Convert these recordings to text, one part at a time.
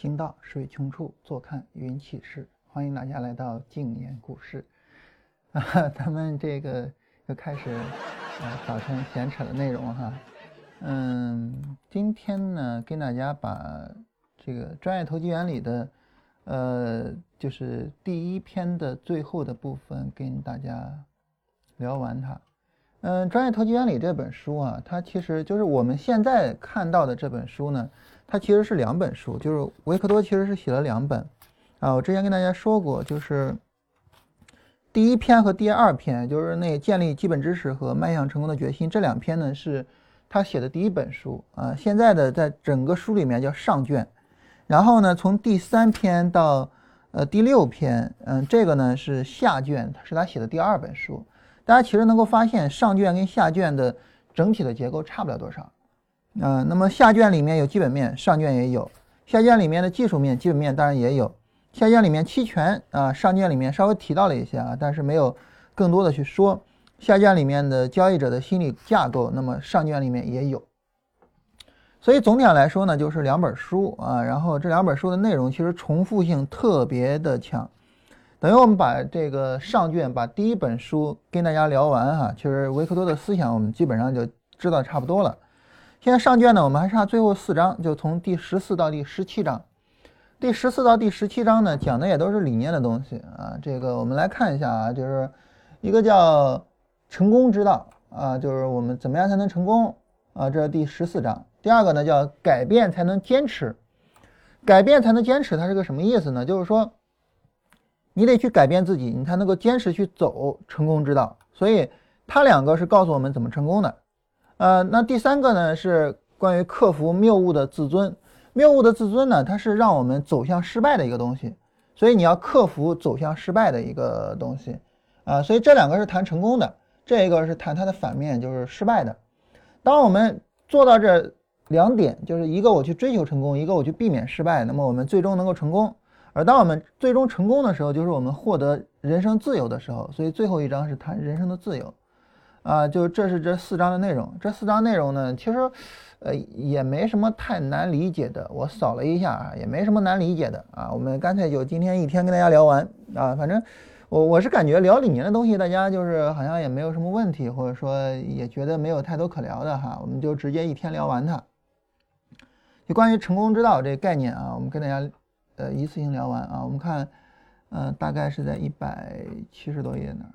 行到水穷处，坐看云起时。欢迎大家来到静言故事啊，咱们这个又开始啊早晨闲扯的内容哈。嗯，今天呢，跟大家把这个专业投机原理的呃，就是第一篇的最后的部分跟大家聊完它。嗯，专业投机原理这本书啊，它其实就是我们现在看到的这本书呢，它其实是两本书，就是维克多其实是写了两本啊。我之前跟大家说过，就是第一篇和第二篇，就是那建立基本知识和迈向成功的决心这两篇呢是。他写的第一本书啊，现在的在整个书里面叫上卷，然后呢，从第三篇到呃第六篇，嗯，这个呢是下卷，是他写的第二本书。大家其实能够发现，上卷跟下卷的整体的结构差不了多少，嗯，那么下卷里面有基本面，上卷也有；下卷里面的技术面、基本面当然也有；下卷里面期权啊，上卷里面稍微提到了一些啊，但是没有更多的去说。下卷里面的交易者的心理架构，那么上卷里面也有，所以总体上来说呢，就是两本书啊，然后这两本书的内容其实重复性特别的强，等于我们把这个上卷把第一本书跟大家聊完哈，其实维克多的思想我们基本上就知道差不多了。现在上卷呢，我们还差最后四章，就从第十四到第十七章，第十四到第十七章呢讲的也都是理念的东西啊，这个我们来看一下啊，就是一个叫。成功之道啊，就是我们怎么样才能成功啊？这是第十四章。第二个呢，叫改变才能坚持，改变才能坚持，它是个什么意思呢？就是说，你得去改变自己，你才能够坚持去走成功之道。所以，它两个是告诉我们怎么成功的。呃，那第三个呢，是关于克服谬误的自尊。谬误的自尊呢，它是让我们走向失败的一个东西。所以，你要克服走向失败的一个东西啊。所以，这两个是谈成功的。这一个是谈它的反面，就是失败的。当我们做到这两点，就是一个我去追求成功，一个我去避免失败，那么我们最终能够成功。而当我们最终成功的时候，就是我们获得人生自由的时候。所以最后一章是谈人生的自由，啊，就这是这四章的内容。这四章内容呢，其实，呃，也没什么太难理解的。我扫了一下啊，也没什么难理解的啊。我们干脆就今天一天跟大家聊完啊，反正。我我是感觉聊里面的东西，大家就是好像也没有什么问题，或者说也觉得没有太多可聊的哈，我们就直接一天聊完它。就关于成功之道这个概念啊，我们跟大家呃一次性聊完啊。我们看，呃，大概是在一百七十多页那儿。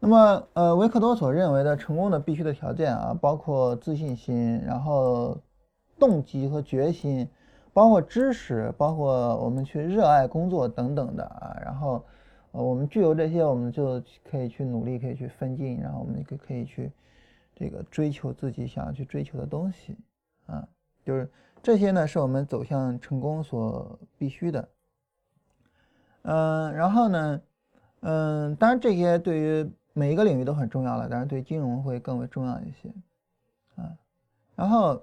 那么，呃，维克多所认为的成功的必须的条件啊，包括自信心，然后动机和决心，包括知识，包括我们去热爱工作等等的啊。然后，呃，我们具有这些，我们就可以去努力，可以去奋进，然后我们可可以去这个追求自己想要去追求的东西啊。就是这些呢，是我们走向成功所必须的。嗯，然后呢，嗯，当然这些对于每一个领域都很重要了，但是对金融会更为重要一些，啊，然后，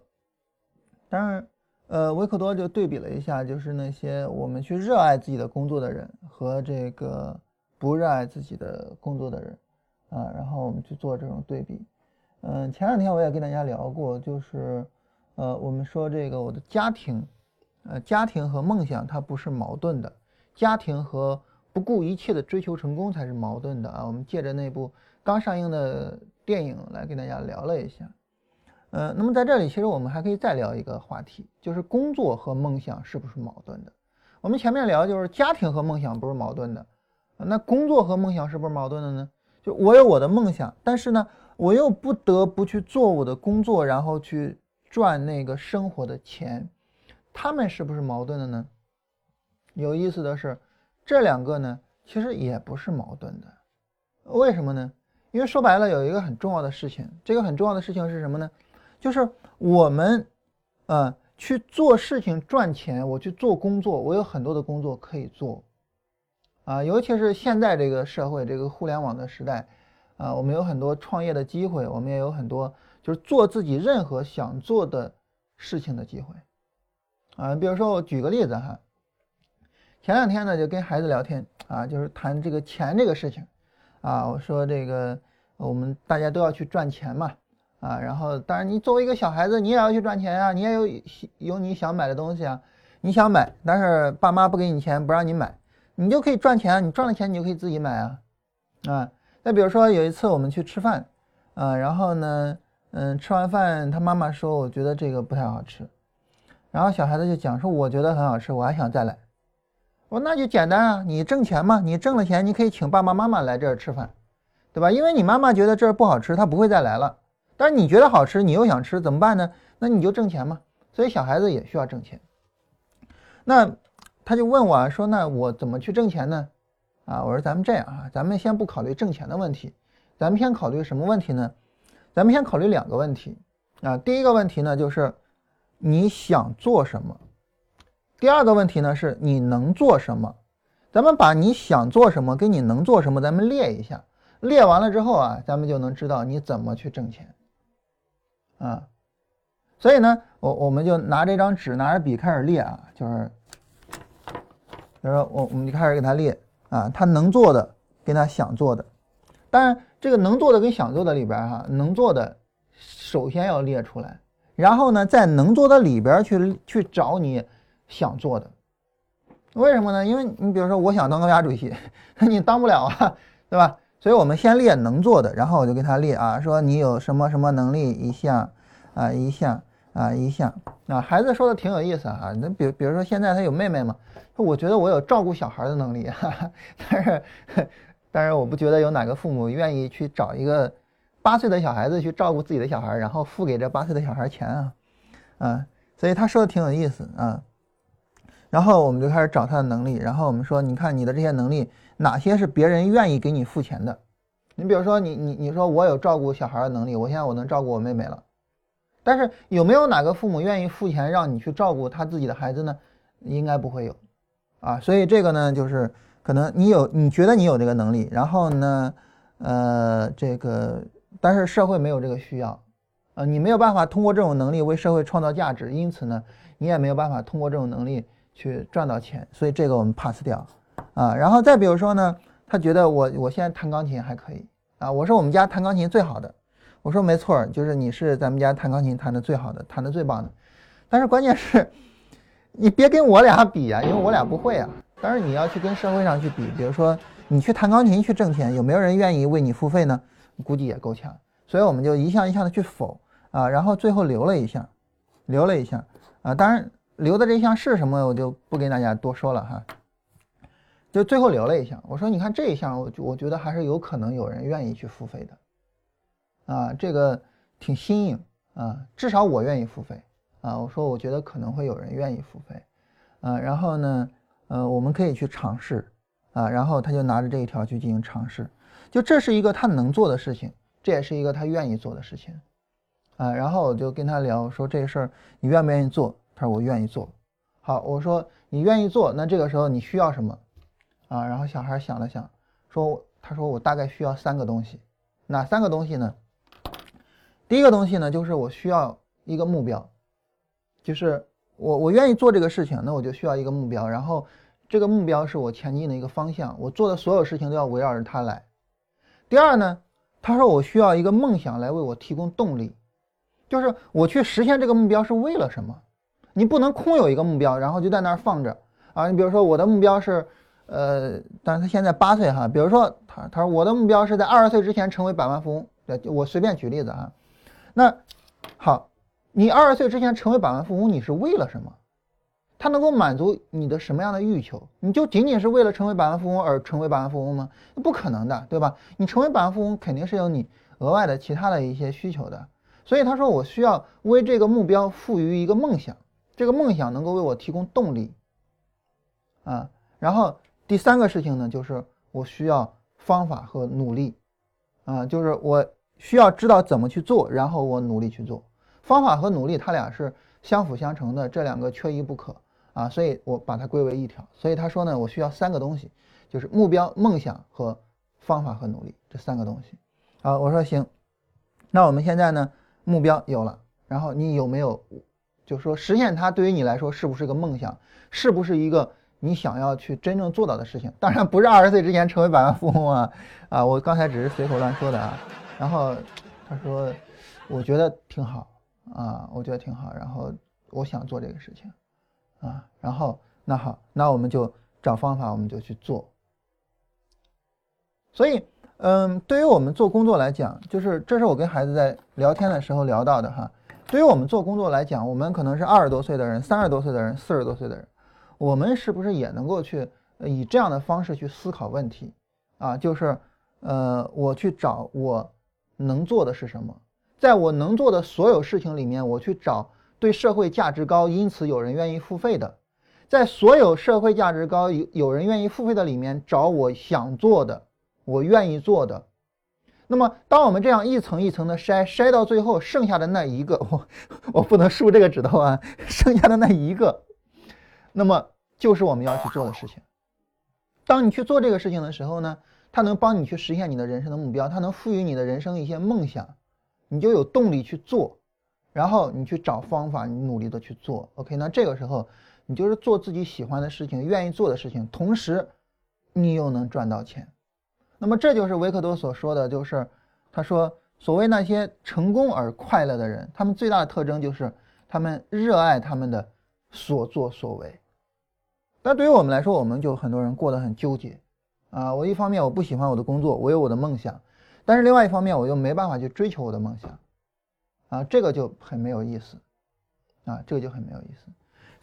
当然，呃，维克多就对比了一下，就是那些我们去热爱自己的工作的人和这个不热爱自己的工作的人，啊，然后我们去做这种对比，嗯，前两天我也跟大家聊过，就是，呃，我们说这个我的家庭，呃，家庭和梦想它不是矛盾的，家庭和不顾一切的追求成功才是矛盾的啊！我们借着那部刚上映的电影来跟大家聊了一下，呃，那么在这里其实我们还可以再聊一个话题，就是工作和梦想是不是矛盾的？我们前面聊就是家庭和梦想不是矛盾的，那工作和梦想是不是矛盾的呢？就我有我的梦想，但是呢，我又不得不去做我的工作，然后去赚那个生活的钱，他们是不是矛盾的呢？有意思的是。这两个呢，其实也不是矛盾的，为什么呢？因为说白了，有一个很重要的事情，这个很重要的事情是什么呢？就是我们，呃，去做事情赚钱，我去做工作，我有很多的工作可以做，啊，尤其是现在这个社会，这个互联网的时代，啊，我们有很多创业的机会，我们也有很多就是做自己任何想做的事情的机会，啊，比如说我举个例子哈。前两天呢，就跟孩子聊天啊，就是谈这个钱这个事情，啊，我说这个我们大家都要去赚钱嘛，啊，然后当然你作为一个小孩子，你也要去赚钱啊，你也有有你想买的东西啊，你想买，但是爸妈不给你钱，不让你买，你就可以赚钱，你赚了钱你就可以自己买啊，啊，再比如说有一次我们去吃饭，啊，然后呢，嗯，吃完饭他妈妈说我觉得这个不太好吃，然后小孩子就讲说我觉得很好吃，我还想再来。我说那就简单啊，你挣钱嘛，你挣了钱，你可以请爸爸妈妈来这儿吃饭，对吧？因为你妈妈觉得这儿不好吃，她不会再来了。但是你觉得好吃，你又想吃，怎么办呢？那你就挣钱嘛。所以小孩子也需要挣钱。那他就问我说：“那我怎么去挣钱呢？”啊，我说咱们这样啊，咱们先不考虑挣钱的问题，咱们先考虑什么问题呢？咱们先考虑两个问题啊。第一个问题呢，就是你想做什么。第二个问题呢，是你能做什么？咱们把你想做什么跟你能做什么，咱们列一下。列完了之后啊，咱们就能知道你怎么去挣钱啊。所以呢，我我们就拿这张纸，拿着笔开始列啊，就是，比如说我我们就开始给他列啊，他能做的跟他想做的。当然，这个能做的跟想做的里边哈，能做的首先要列出来，然后呢，在能做的里边去去找你。想做的，为什么呢？因为你比如说，我想当国家主席，你当不了啊，对吧？所以我们先列能做的，然后我就给他列啊，说你有什么什么能力一项啊一项啊一项啊。孩子说的挺有意思啊，那比比如说现在他有妹妹嘛，我觉得我有照顾小孩的能力，但是但是我不觉得有哪个父母愿意去找一个八岁的小孩子去照顾自己的小孩，然后付给这八岁的小孩钱啊啊，所以他说的挺有意思啊。然后我们就开始找他的能力，然后我们说，你看你的这些能力，哪些是别人愿意给你付钱的？你比如说，你你你说我有照顾小孩的能力，我现在我能照顾我妹妹了，但是有没有哪个父母愿意付钱让你去照顾他自己的孩子呢？应该不会有，啊，所以这个呢，就是可能你有，你觉得你有这个能力，然后呢，呃，这个但是社会没有这个需要，呃，你没有办法通过这种能力为社会创造价值，因此呢，你也没有办法通过这种能力。去赚到钱，所以这个我们 pass 掉，啊，然后再比如说呢，他觉得我我现在弹钢琴还可以，啊，我是我们家弹钢琴最好的，我说没错，就是你是咱们家弹钢琴弹的最好的，弹的最棒的，但是关键是，你别跟我俩比啊，因为我俩不会啊，当然你要去跟社会上去比，比如说你去弹钢琴去挣钱，有没有人愿意为你付费呢？估计也够呛，所以我们就一项一项的去否，啊，然后最后留了一项，留了一项，啊，当然。留的这一项是什么，我就不跟大家多说了哈。就最后留了一项，我说你看这一项，我我觉得还是有可能有人愿意去付费的，啊，这个挺新颖啊，至少我愿意付费啊。我说我觉得可能会有人愿意付费，啊，然后呢，呃，我们可以去尝试啊，然后他就拿着这一条去进行尝试，就这是一个他能做的事情，这也是一个他愿意做的事情，啊，然后我就跟他聊说这事儿你愿不愿意做？他说我愿意做，好，我说你愿意做，那这个时候你需要什么啊？然后小孩想了想，说他说我大概需要三个东西，哪三个东西呢？第一个东西呢，就是我需要一个目标，就是我我愿意做这个事情，那我就需要一个目标，然后这个目标是我前进的一个方向，我做的所有事情都要围绕着它来。第二呢，他说我需要一个梦想来为我提供动力，就是我去实现这个目标是为了什么？你不能空有一个目标，然后就在那儿放着啊！你比如说我的目标是，呃，但是他现在八岁哈，比如说他他说我的目标是在二十岁之前成为百万富翁，对，我随便举例子啊。那好，你二十岁之前成为百万富翁，你是为了什么？他能够满足你的什么样的欲求？你就仅仅是为了成为百万富翁而成为百万富翁吗？不可能的，对吧？你成为百万富翁肯定是有你额外的其他的一些需求的。所以他说我需要为这个目标赋予一个梦想。这个梦想能够为我提供动力，啊，然后第三个事情呢，就是我需要方法和努力，啊，就是我需要知道怎么去做，然后我努力去做。方法和努力，它俩是相辅相成的，这两个缺一不可啊，所以我把它归为一条。所以他说呢，我需要三个东西，就是目标、梦想和方法和努力这三个东西。啊，我说行，那我们现在呢，目标有了，然后你有没有？就是说，实现它对于你来说是不是个梦想？是不是一个你想要去真正做到的事情。当然不是二十岁之前成为百万富翁啊啊！我刚才只是随口乱说的啊。然后他说，我觉得挺好啊，我觉得挺好。然后我想做这个事情啊。然后那好，那我们就找方法，我们就去做。所以，嗯，对于我们做工作来讲，就是这是我跟孩子在聊天的时候聊到的哈。对于我们做工作来讲，我们可能是二十多岁的人、三十多岁的人、四十多岁的人，我们是不是也能够去以这样的方式去思考问题啊？就是，呃，我去找我能做的是什么，在我能做的所有事情里面，我去找对社会价值高，因此有人愿意付费的，在所有社会价值高有有人愿意付费的里面，找我想做的，我愿意做的。那么，当我们这样一层一层的筛，筛到最后，剩下的那一个，我我不能竖这个指头啊，剩下的那一个，那么就是我们要去做的事情。当你去做这个事情的时候呢，它能帮你去实现你的人生的目标，它能赋予你的人生一些梦想，你就有动力去做，然后你去找方法，你努力的去做。OK，那这个时候你就是做自己喜欢的事情，愿意做的事情，同时你又能赚到钱。那么这就是维克多所说的，就是他说，所谓那些成功而快乐的人，他们最大的特征就是他们热爱他们的所作所为。但对于我们来说，我们就很多人过得很纠结啊。我一方面我不喜欢我的工作，我有我的梦想，但是另外一方面我又没办法去追求我的梦想啊，这个就很没有意思啊，这个就很没有意思。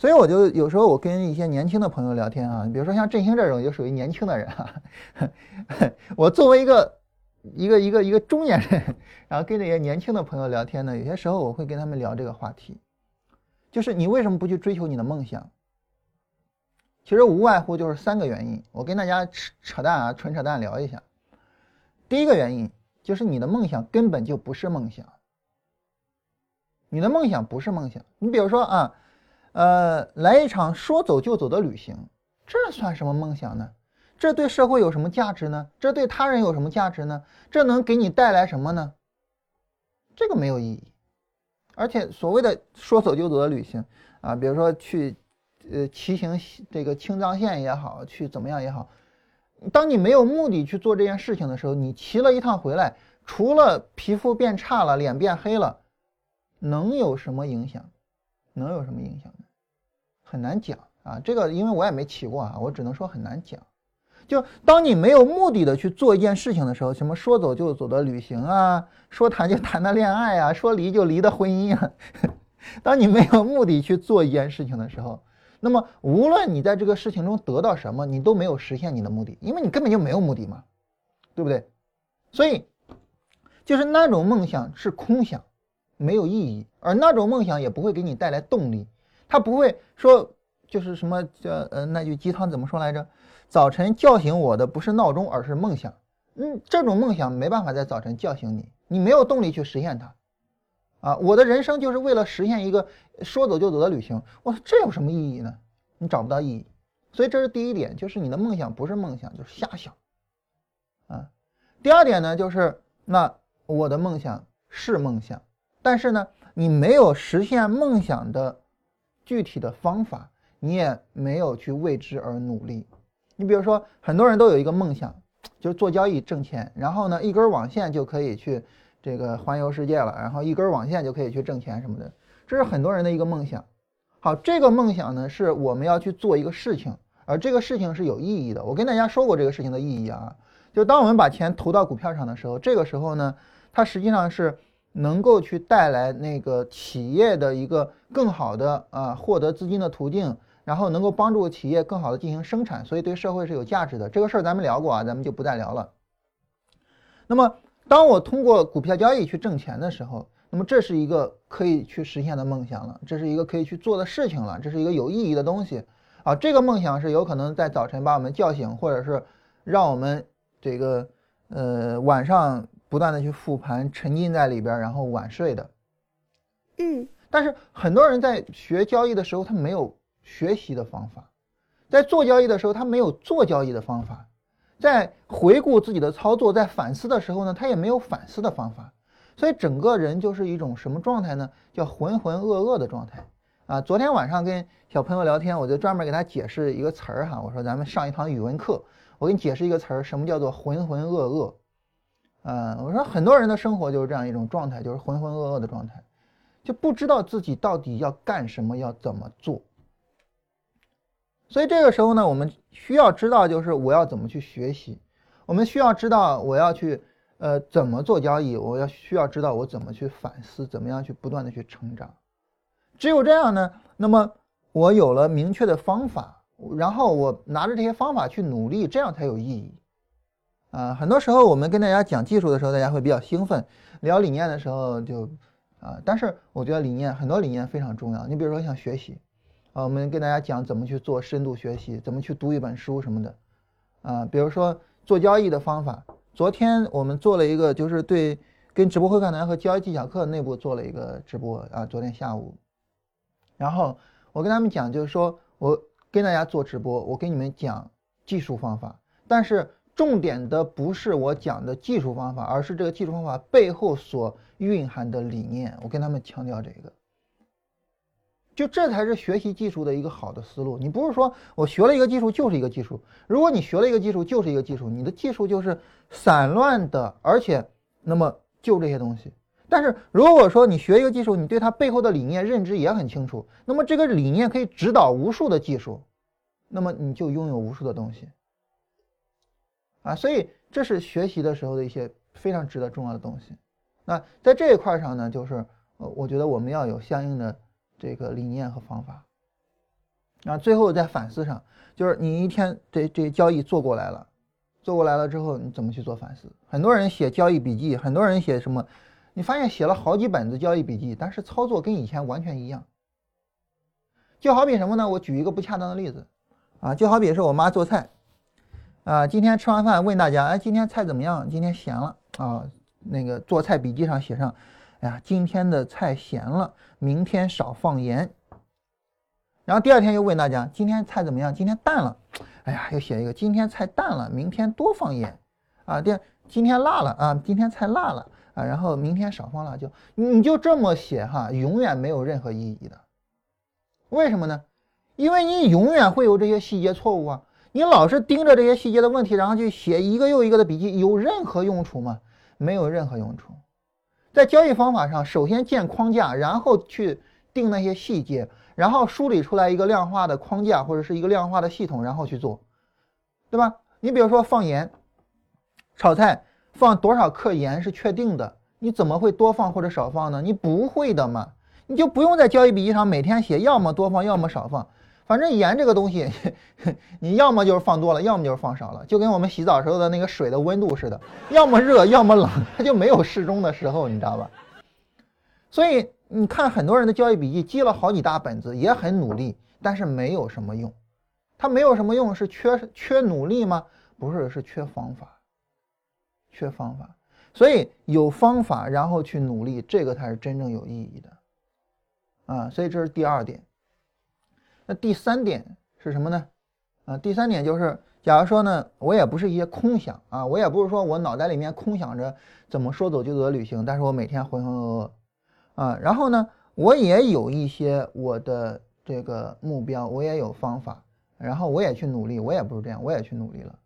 所以我就有时候我跟一些年轻的朋友聊天啊，比如说像振兴这种就属于年轻的人哈，我作为一个一个一个一个中年人，然后跟这些年轻的朋友聊天呢，有些时候我会跟他们聊这个话题，就是你为什么不去追求你的梦想？其实无外乎就是三个原因，我跟大家扯扯淡啊，纯扯淡聊一下。第一个原因就是你的梦想根本就不是梦想，你的梦想不是梦想，你比如说啊。呃，来一场说走就走的旅行，这算什么梦想呢？这对社会有什么价值呢？这对他人有什么价值呢？这能给你带来什么呢？这个没有意义。而且所谓的说走就走的旅行啊，比如说去呃骑行这个青藏线也好，去怎么样也好，当你没有目的去做这件事情的时候，你骑了一趟回来，除了皮肤变差了，脸变黑了，能有什么影响？能有什么影响？很难讲啊，这个因为我也没骑过啊，我只能说很难讲。就当你没有目的的去做一件事情的时候，什么说走就走的旅行啊，说谈就谈的恋爱啊，说离就离的婚姻啊，当你没有目的去做一件事情的时候，那么无论你在这个事情中得到什么，你都没有实现你的目的，因为你根本就没有目的嘛，对不对？所以就是那种梦想是空想，没有意义，而那种梦想也不会给你带来动力。他不会说，就是什么叫呃那句鸡汤怎么说来着？早晨叫醒我的不是闹钟，而是梦想。嗯，这种梦想没办法在早晨叫醒你，你没有动力去实现它。啊，我的人生就是为了实现一个说走就走的旅行。我这有什么意义呢？你找不到意义。所以这是第一点，就是你的梦想不是梦想，就是瞎想。啊，第二点呢，就是那我的梦想是梦想，但是呢，你没有实现梦想的。具体的方法你也没有去为之而努力。你比如说，很多人都有一个梦想，就是做交易挣钱，然后呢，一根网线就可以去这个环游世界了，然后一根网线就可以去挣钱什么的，这是很多人的一个梦想。好，这个梦想呢，是我们要去做一个事情，而这个事情是有意义的。我跟大家说过这个事情的意义啊，就当我们把钱投到股票上的时候，这个时候呢，它实际上是。能够去带来那个企业的一个更好的啊获得资金的途径，然后能够帮助企业更好的进行生产，所以对社会是有价值的。这个事儿咱们聊过啊，咱们就不再聊了。那么，当我通过股票交易去挣钱的时候，那么这是一个可以去实现的梦想了，这是一个可以去做的事情了，这是一个有意义的东西啊。这个梦想是有可能在早晨把我们叫醒，或者是让我们这个呃晚上。不断的去复盘，沉浸在里边，然后晚睡的。嗯，但是很多人在学交易的时候，他没有学习的方法；在做交易的时候，他没有做交易的方法；在回顾自己的操作，在反思的时候呢，他也没有反思的方法。所以整个人就是一种什么状态呢？叫浑浑噩噩的状态啊，昨天晚上跟小朋友聊天，我就专门给他解释一个词儿哈，我说咱们上一堂语文课，我给你解释一个词儿，什么叫做浑浑噩噩？啊，我说很多人的生活就是这样一种状态，就是浑浑噩噩的状态，就不知道自己到底要干什么，要怎么做。所以这个时候呢，我们需要知道，就是我要怎么去学习，我们需要知道我要去呃怎么做交易，我要需要知道我怎么去反思，怎么样去不断的去成长。只有这样呢，那么我有了明确的方法，然后我拿着这些方法去努力，这样才有意义。啊，很多时候我们跟大家讲技术的时候，大家会比较兴奋；聊理念的时候就，啊，但是我觉得理念很多理念非常重要。你比如说像学习，啊，我们跟大家讲怎么去做深度学习，怎么去读一本书什么的，啊，比如说做交易的方法。昨天我们做了一个，就是对跟直播会客难和交易技巧课内部做了一个直播啊，昨天下午。然后我跟他们讲，就是说我跟大家做直播，我跟你们讲技术方法，但是。重点的不是我讲的技术方法，而是这个技术方法背后所蕴含的理念。我跟他们强调这个，就这才是学习技术的一个好的思路。你不是说我学了一个技术就是一个技术，如果你学了一个技术就是一个技术，你的技术就是散乱的，而且那么就这些东西。但是如果说你学一个技术，你对它背后的理念认知也很清楚，那么这个理念可以指导无数的技术，那么你就拥有无数的东西。啊，所以这是学习的时候的一些非常值得重要的东西。那在这一块上呢，就是呃，我觉得我们要有相应的这个理念和方法。啊，最后在反思上，就是你一天这这交易做过来了，做过来了之后，你怎么去做反思？很多人写交易笔记，很多人写什么？你发现写了好几本子交易笔记，但是操作跟以前完全一样。就好比什么呢？我举一个不恰当的例子，啊，就好比是我妈做菜。啊，今天吃完饭问大家，哎，今天菜怎么样？今天咸了啊。那个做菜笔记上写上，哎呀，今天的菜咸了，明天少放盐。然后第二天又问大家，今天菜怎么样？今天淡了，哎呀，又写一个，今天菜淡了，明天多放盐。啊，第今天辣了啊，今天菜辣了啊，然后明天少放辣椒。你就这么写哈，永远没有任何意义的。为什么呢？因为你永远会有这些细节错误啊。你老是盯着这些细节的问题，然后去写一个又一个的笔记，有任何用处吗？没有任何用处。在交易方法上，首先建框架，然后去定那些细节，然后梳理出来一个量化的框架或者是一个量化的系统，然后去做，对吧？你比如说放盐，炒菜放多少克盐是确定的，你怎么会多放或者少放呢？你不会的嘛，你就不用在交易笔记上每天写，要么多放，要么少放。反正盐这个东西，你要么就是放多了，要么就是放少了，就跟我们洗澡时候的那个水的温度似的，要么热，要么冷，它就没有适中的时候，你知道吧？所以你看很多人的交易笔记记了好几大本子，也很努力，但是没有什么用。它没有什么用，是缺缺努力吗？不是，是缺方法，缺方法。所以有方法，然后去努力，这个才是真正有意义的啊。所以这是第二点。那第三点是什么呢？啊，第三点就是，假如说呢，我也不是一些空想啊，我也不是说我脑袋里面空想着怎么说走就走的旅行，但是我每天浑浑噩噩啊，然后呢，我也有一些我的这个目标，我也有方法，然后我也去努力，我也不是这样，我也去努力了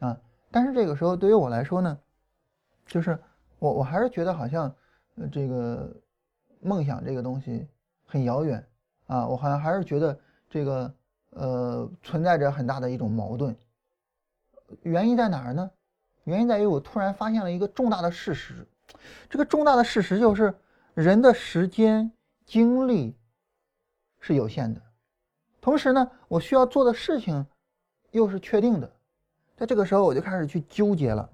啊，但是这个时候对于我来说呢，就是我我还是觉得好像这个梦想这个东西很遥远啊，我好像还是觉得。这个呃存在着很大的一种矛盾，原因在哪儿呢？原因在于我突然发现了一个重大的事实，这个重大的事实就是人的时间精力是有限的，同时呢，我需要做的事情又是确定的，在这个时候我就开始去纠结了。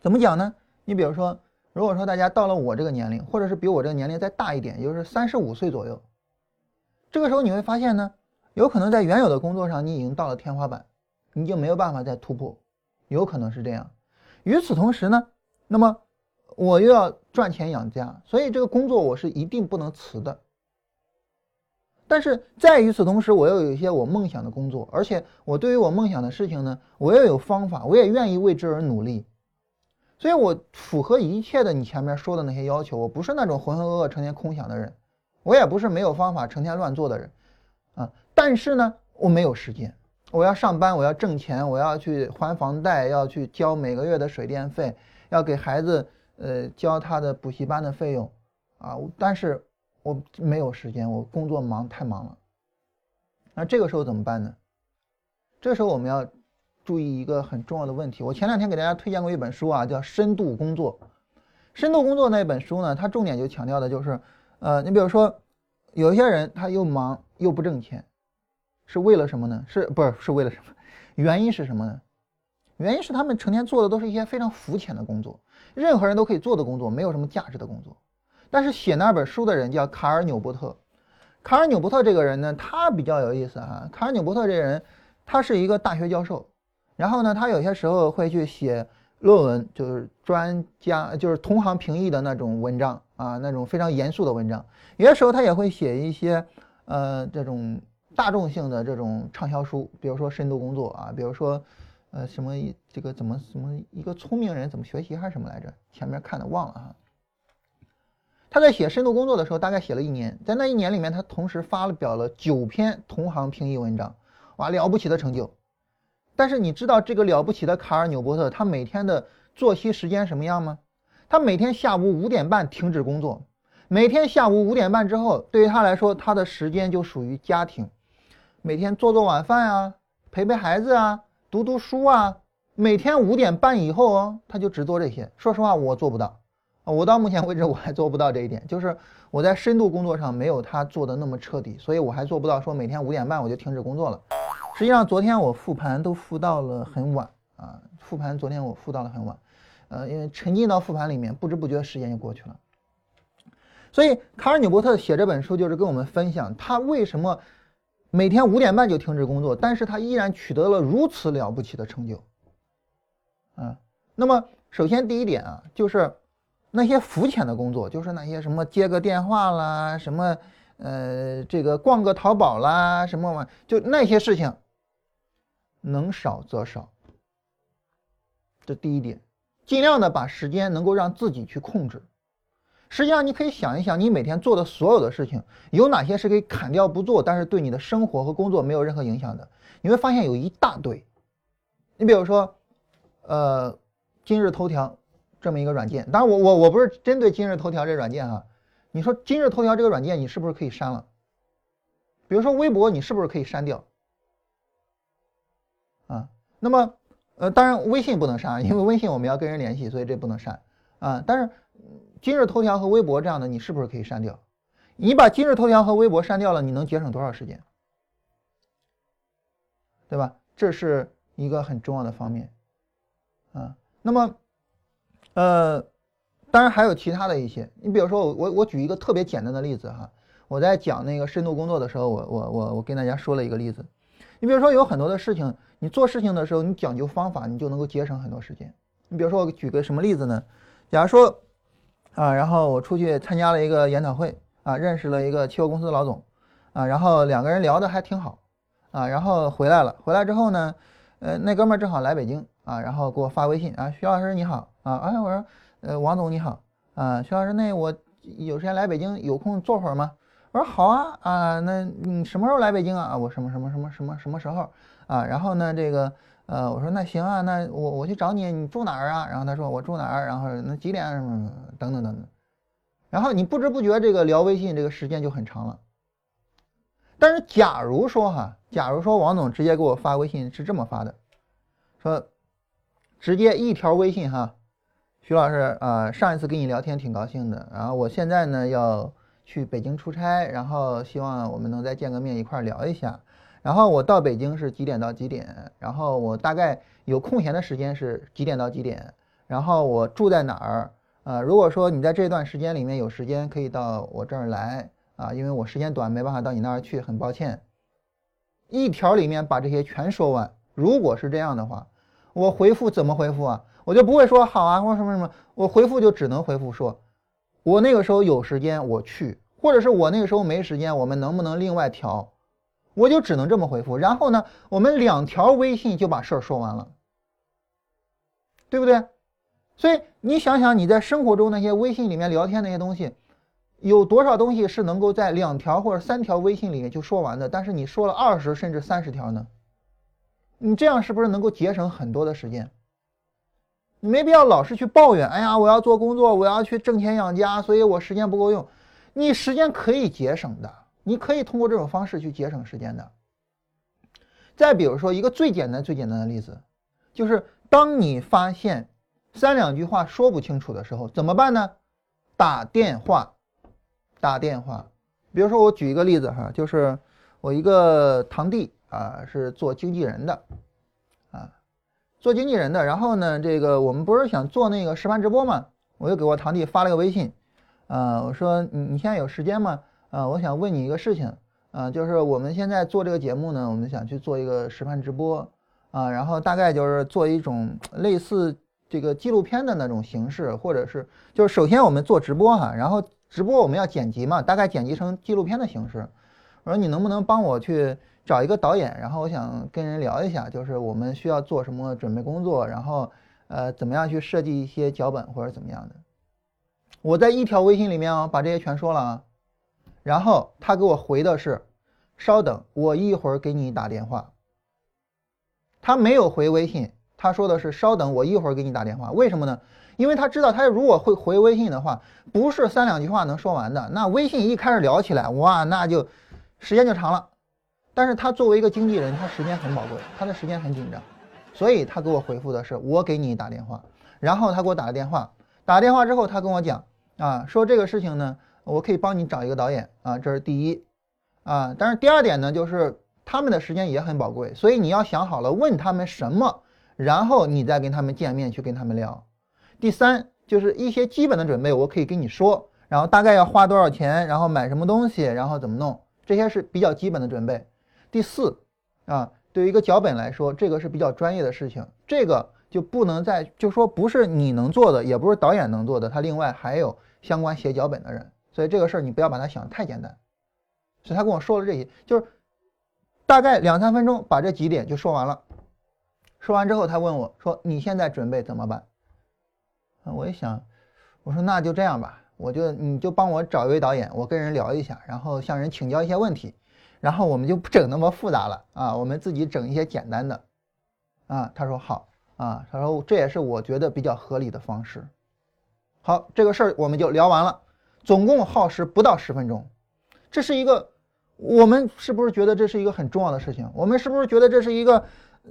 怎么讲呢？你比如说，如果说大家到了我这个年龄，或者是比我这个年龄再大一点，也就是三十五岁左右。这个时候你会发现呢，有可能在原有的工作上你已经到了天花板，你就没有办法再突破，有可能是这样。与此同时呢，那么我又要赚钱养家，所以这个工作我是一定不能辞的。但是在与此同时，我又有一些我梦想的工作，而且我对于我梦想的事情呢，我又有方法，我也愿意为之而努力。所以我符合一切的你前面说的那些要求，我不是那种浑浑噩噩、成天空想的人。我也不是没有方法成天乱做的人，啊，但是呢，我没有时间，我要上班，我要挣钱，我要去还房贷，要去交每个月的水电费，要给孩子呃交他的补习班的费用，啊，但是我没有时间，我工作忙太忙了。那这个时候怎么办呢？这时候我们要注意一个很重要的问题。我前两天给大家推荐过一本书啊，叫《深度工作》。深度工作那本书呢，它重点就强调的就是，呃，你比如说，有一些人他又忙又不挣钱，是为了什么呢？是不是是为了什么？原因是什么呢？原因是他们成天做的都是一些非常肤浅的工作，任何人都可以做的工作，没有什么价值的工作。但是写那本书的人叫卡尔纽波特。卡尔纽波特这个人呢，他比较有意思啊。卡尔纽波特这个人，他是一个大学教授，然后呢，他有些时候会去写论文，就是专家，就是同行评议的那种文章啊，那种非常严肃的文章。有些时候他也会写一些呃这种大众性的这种畅销书，比如说深度工作啊，比如说呃什么这个怎么什么一个聪明人怎么学习还是什么来着？前面看的忘了啊。他在写深度工作的时候，大概写了一年，在那一年里面，他同时发表了九篇同行评议文章，哇，了不起的成就。但是你知道这个了不起的卡尔纽波特，他每天的作息时间什么样吗？他每天下午五点半停止工作，每天下午五点半之后，对于他来说，他的时间就属于家庭，每天做做晚饭啊，陪陪孩子啊，读读书啊，每天五点半以后哦，他就只做这些。说实话，我做不到。我到目前为止我还做不到这一点，就是我在深度工作上没有他做的那么彻底，所以我还做不到说每天五点半我就停止工作了。实际上昨天我复盘都复到了很晚啊，复盘昨天我复到了很晚，呃，因为沉浸到复盘里面，不知不觉时间就过去了。所以卡尔纽波特写这本书就是跟我们分享他为什么每天五点半就停止工作，但是他依然取得了如此了不起的成就。啊，那么首先第一点啊，就是。那些肤浅的工作，就是那些什么接个电话啦，什么呃这个逛个淘宝啦，什么玩就那些事情，能少则少。这第一点，尽量的把时间能够让自己去控制。实际上，你可以想一想，你每天做的所有的事情，有哪些是可以砍掉不做，但是对你的生活和工作没有任何影响的？你会发现有一大堆。你比如说，呃，今日头条。这么一个软件，当然我我我不是针对今日头条这软件哈，你说今日头条这个软件你是不是可以删了？比如说微博你是不是可以删掉？啊，那么呃当然微信不能删，因为微信我们要跟人联系，所以这不能删啊。但是今日头条和微博这样的你是不是可以删掉？你把今日头条和微博删掉了，你能节省多少时间？对吧？这是一个很重要的方面啊。那么。呃，当然还有其他的一些，你比如说我我我举一个特别简单的例子哈，我在讲那个深度工作的时候，我我我我跟大家说了一个例子，你比如说有很多的事情，你做事情的时候你讲究方法，你就能够节省很多时间。你比如说我举个什么例子呢？假如说啊，然后我出去参加了一个研讨会啊，认识了一个汽油公司的老总啊，然后两个人聊的还挺好啊，然后回来了，回来之后呢，呃，那哥们儿正好来北京啊，然后给我发微信啊，徐老师你好。啊，哎，我说，呃，王总你好，啊，徐老师，那我有时间来北京，有空坐会儿吗？我说好啊，啊，那你什么时候来北京啊？啊，我什么什么什么什么什么时候？啊，然后呢，这个，呃，我说那行啊，那我我去找你，你住哪儿啊？然后他说我住哪儿，然后那几点什么等等等等，然后你不知不觉这个聊微信这个时间就很长了。但是假如说哈，假如说王总直接给我发微信是这么发的，说直接一条微信哈。徐老师啊，上一次跟你聊天挺高兴的，然后我现在呢要去北京出差，然后希望我们能再见个面，一块聊一下。然后我到北京是几点到几点？然后我大概有空闲的时间是几点到几点？然后我住在哪儿？啊，如果说你在这段时间里面有时间可以到我这儿来啊，因为我时间短没办法到你那儿去，很抱歉。一条里面把这些全说完。如果是这样的话，我回复怎么回复啊？我就不会说好啊，或什么什么，我回复就只能回复说，我那个时候有时间我去，或者是我那个时候没时间，我们能不能另外调？我就只能这么回复。然后呢，我们两条微信就把事儿说完了，对不对？所以你想想你在生活中那些微信里面聊天那些东西，有多少东西是能够在两条或者三条微信里面就说完的？但是你说了二十甚至三十条呢？你这样是不是能够节省很多的时间？你没必要老是去抱怨。哎呀，我要做工作，我要去挣钱养家，所以我时间不够用。你时间可以节省的，你可以通过这种方式去节省时间的。再比如说一个最简单、最简单的例子，就是当你发现三两句话说不清楚的时候，怎么办呢？打电话。打电话，比如说我举一个例子哈，就是我一个堂弟啊，是做经纪人的，啊，做经纪人的。然后呢，这个我们不是想做那个实盘直播嘛，我就给我堂弟发了个微信，啊，我说你你现在有时间吗？啊，我想问你一个事情，啊，就是我们现在做这个节目呢，我们想去做一个实盘直播，啊，然后大概就是做一种类似这个纪录片的那种形式，或者是就是首先我们做直播哈，然后。直播我们要剪辑嘛，大概剪辑成纪录片的形式。我说你能不能帮我去找一个导演，然后我想跟人聊一下，就是我们需要做什么准备工作，然后呃怎么样去设计一些脚本或者怎么样的。我在一条微信里面啊把这些全说了啊，然后他给我回的是，稍等，我一会儿给你打电话。他没有回微信，他说的是稍等，我一会儿给你打电话。为什么呢？因为他知道，他如果会回微信的话，不是三两句话能说完的。那微信一开始聊起来，哇，那就时间就长了。但是他作为一个经纪人，他时间很宝贵，他的时间很紧张，所以他给我回复的是我给你打电话。然后他给我打了电话，打电话之后他跟我讲啊，说这个事情呢，我可以帮你找一个导演啊，这是第一啊。但是第二点呢，就是他们的时间也很宝贵，所以你要想好了问他们什么，然后你再跟他们见面去跟他们聊。第三就是一些基本的准备，我可以跟你说，然后大概要花多少钱，然后买什么东西，然后怎么弄，这些是比较基本的准备。第四，啊，对于一个脚本来说，这个是比较专业的事情，这个就不能再就说不是你能做的，也不是导演能做的，他另外还有相关写脚本的人，所以这个事儿你不要把它想的太简单。所以他跟我说了这些，就是大概两三分钟把这几点就说完了。说完之后，他问我说：“你现在准备怎么办？”啊，我一想，我说那就这样吧，我就你就帮我找一位导演，我跟人聊一下，然后向人请教一些问题，然后我们就不整那么复杂了啊，我们自己整一些简单的。啊，他说好啊，他说这也是我觉得比较合理的方式。好，这个事儿我们就聊完了，总共耗时不到十分钟。这是一个，我们是不是觉得这是一个很重要的事情？我们是不是觉得这是一个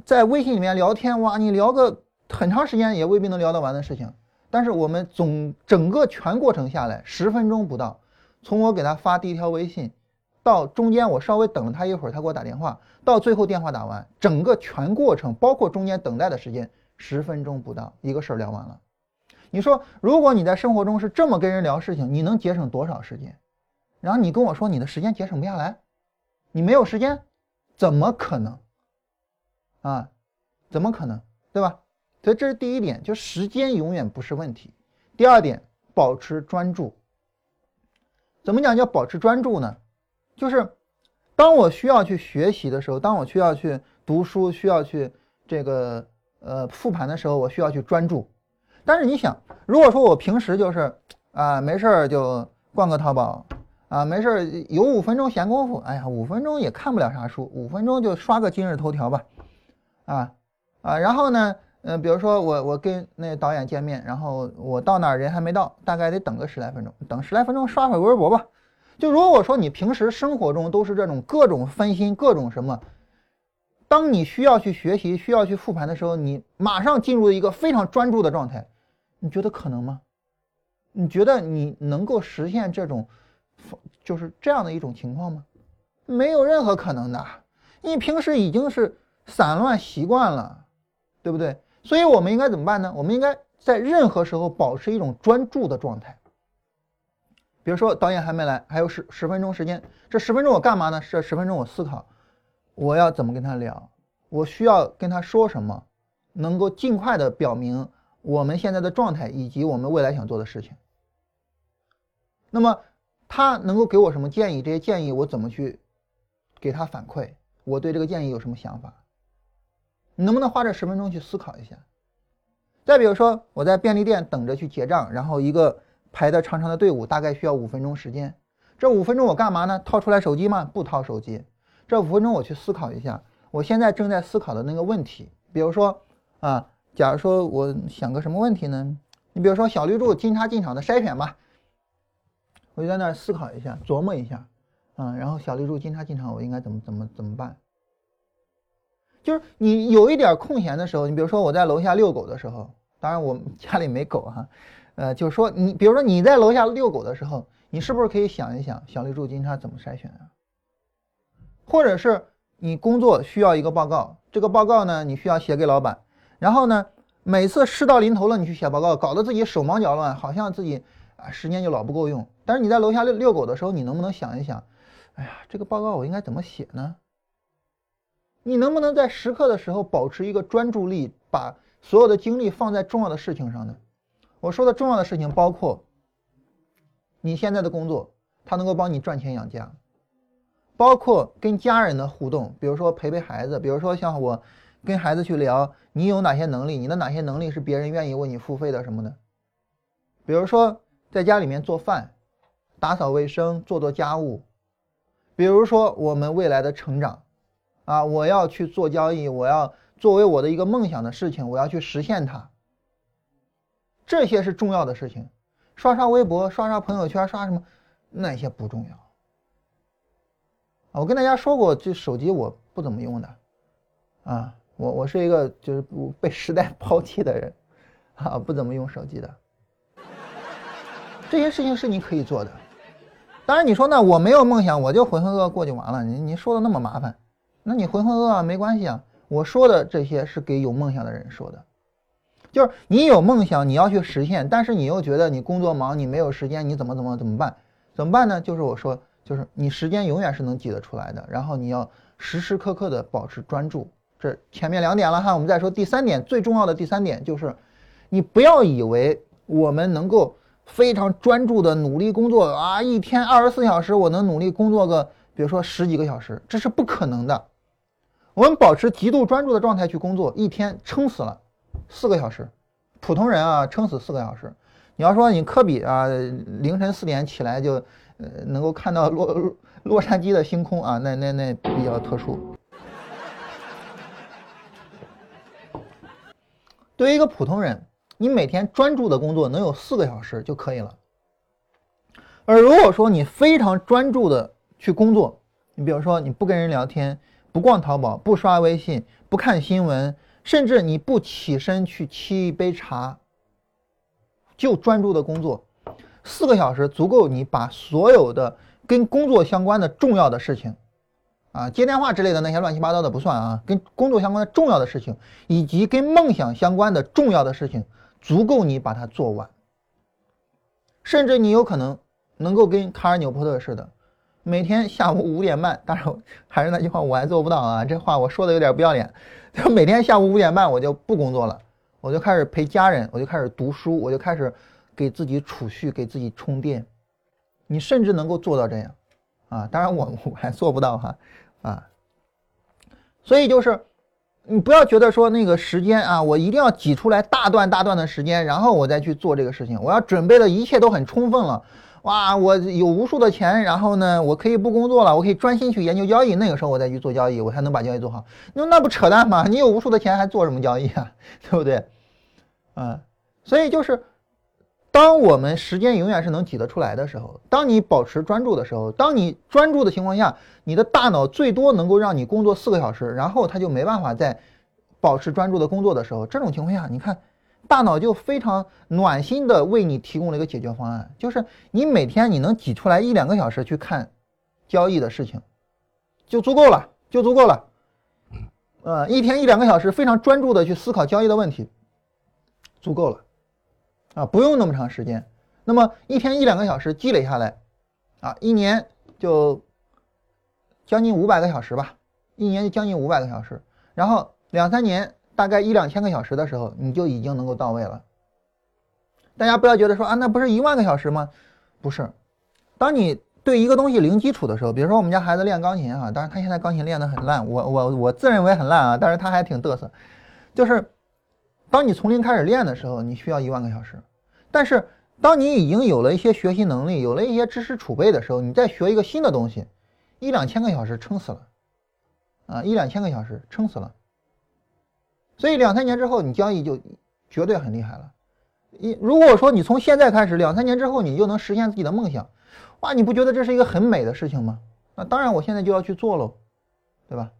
在微信里面聊天哇，你聊个很长时间也未必能聊得完的事情？但是我们总整个全过程下来十分钟不到，从我给他发第一条微信，到中间我稍微等了他一会儿，他给我打电话，到最后电话打完，整个全过程包括中间等待的时间十分钟不到，一个事儿聊完了。你说如果你在生活中是这么跟人聊事情，你能节省多少时间？然后你跟我说你的时间节省不下来，你没有时间，怎么可能？啊，怎么可能？对吧？所以这是第一点，就时间永远不是问题。第二点，保持专注。怎么讲叫保持专注呢？就是当我需要去学习的时候，当我需要去读书、需要去这个呃复盘的时候，我需要去专注。但是你想，如果说我平时就是啊没事儿就逛个淘宝啊，没事儿有五分钟闲工夫，哎呀五分钟也看不了啥书，五分钟就刷个今日头条吧，啊啊，然后呢？嗯，比如说我我跟那导演见面，然后我到那儿人还没到，大概得等个十来分钟，等十来分钟刷会微博吧。就如果说你平时生活中都是这种各种分心、各种什么，当你需要去学习、需要去复盘的时候，你马上进入一个非常专注的状态，你觉得可能吗？你觉得你能够实现这种，就是这样的一种情况吗？没有任何可能的。你平时已经是散乱习惯了，对不对？所以我们应该怎么办呢？我们应该在任何时候保持一种专注的状态。比如说导演还没来，还有十十分钟时间，这十分钟我干嘛呢？这十分钟我思考，我要怎么跟他聊，我需要跟他说什么，能够尽快的表明我们现在的状态以及我们未来想做的事情。那么他能够给我什么建议？这些建议我怎么去给他反馈？我对这个建议有什么想法？你能不能花这十分钟去思考一下？再比如说，我在便利店等着去结账，然后一个排的长长的队伍，大概需要五分钟时间。这五分钟我干嘛呢？掏出来手机吗？不掏手机。这五分钟我去思考一下，我现在正在思考的那个问题。比如说啊，假如说我想个什么问题呢？你比如说小绿柱金叉进场的筛选吧，我就在那儿思考一下，琢磨一下，啊，然后小绿柱金叉进场，我应该怎么怎么怎么办？就是你有一点空闲的时候，你比如说我在楼下遛狗的时候，当然我家里没狗哈，呃，就是说你比如说你在楼下遛狗的时候，你是不是可以想一想小绿柱金叉怎么筛选啊？或者是你工作需要一个报告，这个报告呢你需要写给老板，然后呢？每次事到临头了，你去写报告，搞得自己手忙脚乱，好像自己啊时间就老不够用。但是你在楼下遛遛狗的时候，你能不能想一想，哎呀，这个报告我应该怎么写呢？你能不能在时刻的时候保持一个专注力，把所有的精力放在重要的事情上呢？我说的重要的事情包括你现在的工作，它能够帮你赚钱养家，包括跟家人的互动，比如说陪陪孩子，比如说像我。跟孩子去聊，你有哪些能力？你的哪些能力是别人愿意为你付费的什么的？比如说在家里面做饭、打扫卫生、做做家务。比如说我们未来的成长，啊，我要去做交易，我要作为我的一个梦想的事情，我要去实现它。这些是重要的事情。刷刷微博、刷刷朋友圈、刷什么，那些不重要。我跟大家说过，这手机我不怎么用的，啊。我我是一个就是被时代抛弃的人，啊，不怎么用手机的。这些事情是你可以做的。当然你说那我没有梦想，我就浑浑噩噩过就完了。你你说的那么麻烦，那你浑浑噩噩没关系啊。我说的这些是给有梦想的人说的，就是你有梦想，你要去实现，但是你又觉得你工作忙，你没有时间，你怎么怎么怎么办？怎么办呢？就是我说，就是你时间永远是能挤得出来的，然后你要时时刻刻的保持专注。是前面两点了哈，我们再说第三点，最重要的第三点就是，你不要以为我们能够非常专注的努力工作啊，一天二十四小时我能努力工作个，比如说十几个小时，这是不可能的。我们保持极度专注的状态去工作，一天撑死了四个小时，普通人啊撑死四个小时。你要说你科比啊，凌晨四点起来就呃能够看到洛洛杉矶的星空啊，那那那比较特殊。对于一个普通人，你每天专注的工作能有四个小时就可以了。而如果说你非常专注的去工作，你比如说你不跟人聊天，不逛淘宝，不刷微信，不看新闻，甚至你不起身去沏一杯茶，就专注的工作，四个小时足够你把所有的跟工作相关的重要的事情。啊，接电话之类的那些乱七八糟的不算啊，跟工作相关的重要的事情，以及跟梦想相关的重要的事情，足够你把它做完。甚至你有可能能够跟卡尔纽波特似的，每天下午五点半，当然还是那句话，我还做不到啊，这话我说的有点不要脸。就每天下午五点半我就不工作了，我就开始陪家人，我就开始读书，我就开始给自己储蓄，给自己充电。你甚至能够做到这样，啊，当然我我还做不到哈。啊所以就是，你不要觉得说那个时间啊，我一定要挤出来大段大段的时间，然后我再去做这个事情。我要准备的一切都很充分了，哇，我有无数的钱，然后呢，我可以不工作了，我可以专心去研究交易。那个时候我再去做交易，我才能把交易做好。那那不扯淡吗？你有无数的钱还做什么交易啊？对不对？嗯，所以就是。当我们时间永远是能挤得出来的时候，当你保持专注的时候，当你专注的情况下，你的大脑最多能够让你工作四个小时，然后它就没办法再保持专注的工作的时候，这种情况下，你看，大脑就非常暖心的为你提供了一个解决方案，就是你每天你能挤出来一两个小时去看交易的事情，就足够了，就足够了。呃，一天一两个小时非常专注的去思考交易的问题，足够了。啊，不用那么长时间，那么一天一两个小时积累下来，啊，一年就将近五百个小时吧，一年就将近五百个小时，然后两三年大概一两千个小时的时候，你就已经能够到位了。大家不要觉得说啊，那不是一万个小时吗？不是，当你对一个东西零基础的时候，比如说我们家孩子练钢琴啊，当然他现在钢琴练得很烂，我我我自认为很烂啊，但是他还挺嘚瑟，就是。当你从零开始练的时候，你需要一万个小时，但是当你已经有了一些学习能力，有了一些知识储备的时候，你再学一个新的东西，一两千个小时撑死了，啊，一两千个小时撑死了。所以两三年之后，你交易就绝对很厉害了。一如果说你从现在开始，两三年之后你就能实现自己的梦想，哇，你不觉得这是一个很美的事情吗？那当然，我现在就要去做喽，对吧？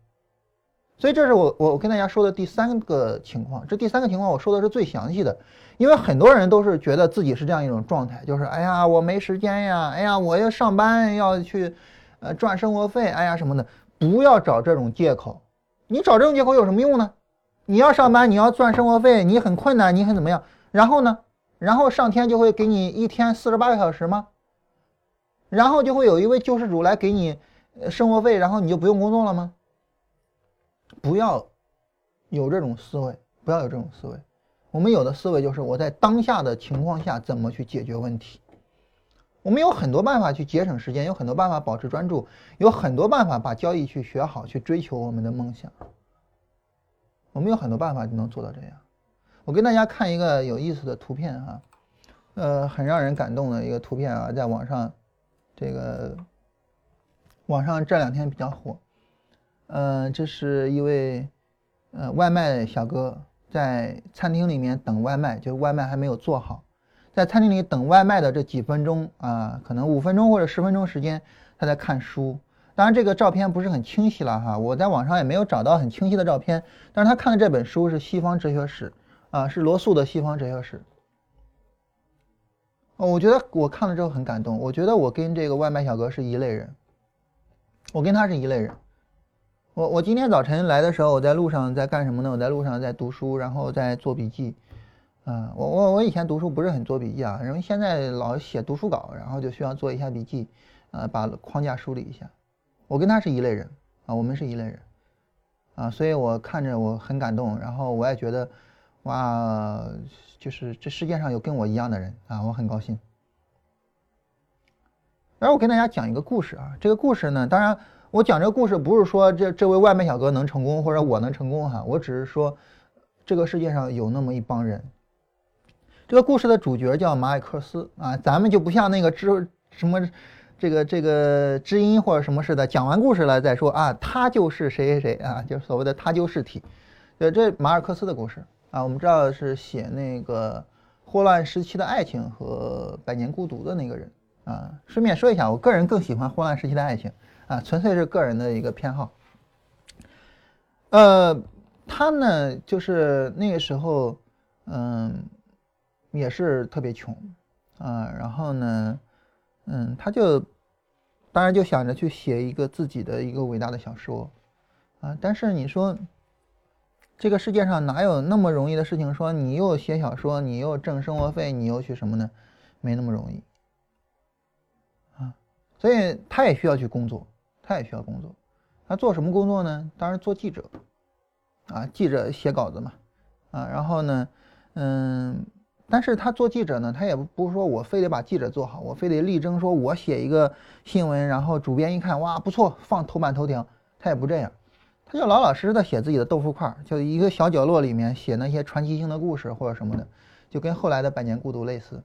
所以这是我我跟大家说的第三个情况。这第三个情况我说的是最详细的，因为很多人都是觉得自己是这样一种状态，就是哎呀，我没时间呀，哎呀，我要上班要去，呃，赚生活费，哎呀什么的，不要找这种借口。你找这种借口有什么用呢？你要上班，你要赚生活费，你很困难，你很怎么样？然后呢？然后上天就会给你一天四十八个小时吗？然后就会有一位救世主来给你生活费，然后你就不用工作了吗？不要有这种思维，不要有这种思维。我们有的思维就是我在当下的情况下怎么去解决问题。我们有很多办法去节省时间，有很多办法保持专注，有很多办法把交易去学好，去追求我们的梦想。我们有很多办法就能做到这样。我跟大家看一个有意思的图片哈，呃，很让人感动的一个图片啊，在网上，这个网上这两天比较火。嗯，这是一位呃外卖小哥在餐厅里面等外卖，就外卖还没有做好，在餐厅里等外卖的这几分钟啊，可能五分钟或者十分钟时间，他在看书。当然，这个照片不是很清晰了哈，我在网上也没有找到很清晰的照片。但是他看的这本书是西方哲学史啊，是罗素的西方哲学史。哦，我觉得我看了之后很感动。我觉得我跟这个外卖小哥是一类人，我跟他是一类人。我我今天早晨来的时候，我在路上在干什么呢？我在路上在读书，然后在做笔记。啊，我我我以前读书不是很做笔记啊，因为现在老写读书稿，然后就需要做一下笔记，呃，把框架梳理一下。我跟他是一类人啊，我们是一类人啊，所以我看着我很感动，然后我也觉得，哇，就是这世界上有跟我一样的人啊，我很高兴。然后我跟大家讲一个故事啊，这个故事呢，当然我讲这个故事不是说这这位外卖小哥能成功或者我能成功哈，我只是说这个世界上有那么一帮人。这个故事的主角叫马尔克斯啊，咱们就不像那个知什么。这个这个知音或者什么似的，讲完故事了再说啊，他就是谁谁谁啊，就是所谓的他就是体，呃，这马尔克斯的故事啊，我们知道是写那个霍乱时期的爱情和百年孤独的那个人啊。顺便说一下，我个人更喜欢霍乱时期的爱情啊，纯粹是个人的一个偏好。呃，他呢，就是那个时候，嗯，也是特别穷啊，然后呢，嗯，他就。当然就想着去写一个自己的一个伟大的小说，啊！但是你说，这个世界上哪有那么容易的事情？说你又写小说，你又挣生活费，你又去什么呢？没那么容易，啊！所以他也需要去工作，他也需要工作。他做什么工作呢？当然做记者，啊，记者写稿子嘛，啊，然后呢，嗯。但是他做记者呢，他也不是说我非得把记者做好，我非得力争说我写一个新闻，然后主编一看哇不错，放头版头条，他也不这样，他就老老实实的写自己的豆腐块，就一个小角落里面写那些传奇性的故事或者什么的，就跟后来的《百年孤独》类似。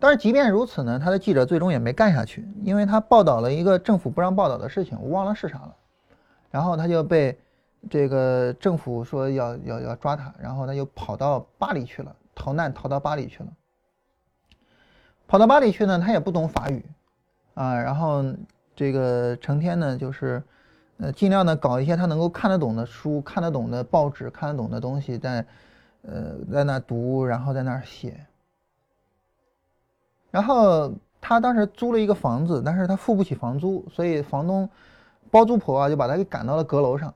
但是即便如此呢，他的记者最终也没干下去，因为他报道了一个政府不让报道的事情，我忘了是啥了，然后他就被。这个政府说要要要抓他，然后他就跑到巴黎去了，逃难逃到巴黎去了。跑到巴黎去呢，他也不懂法语，啊，然后这个成天呢就是，呃，尽量的搞一些他能够看得懂的书、看得懂的报纸、看得懂的东西，在，呃，在那读，然后在那写。然后他当时租了一个房子，但是他付不起房租，所以房东包租婆啊就把他给赶到了阁楼上。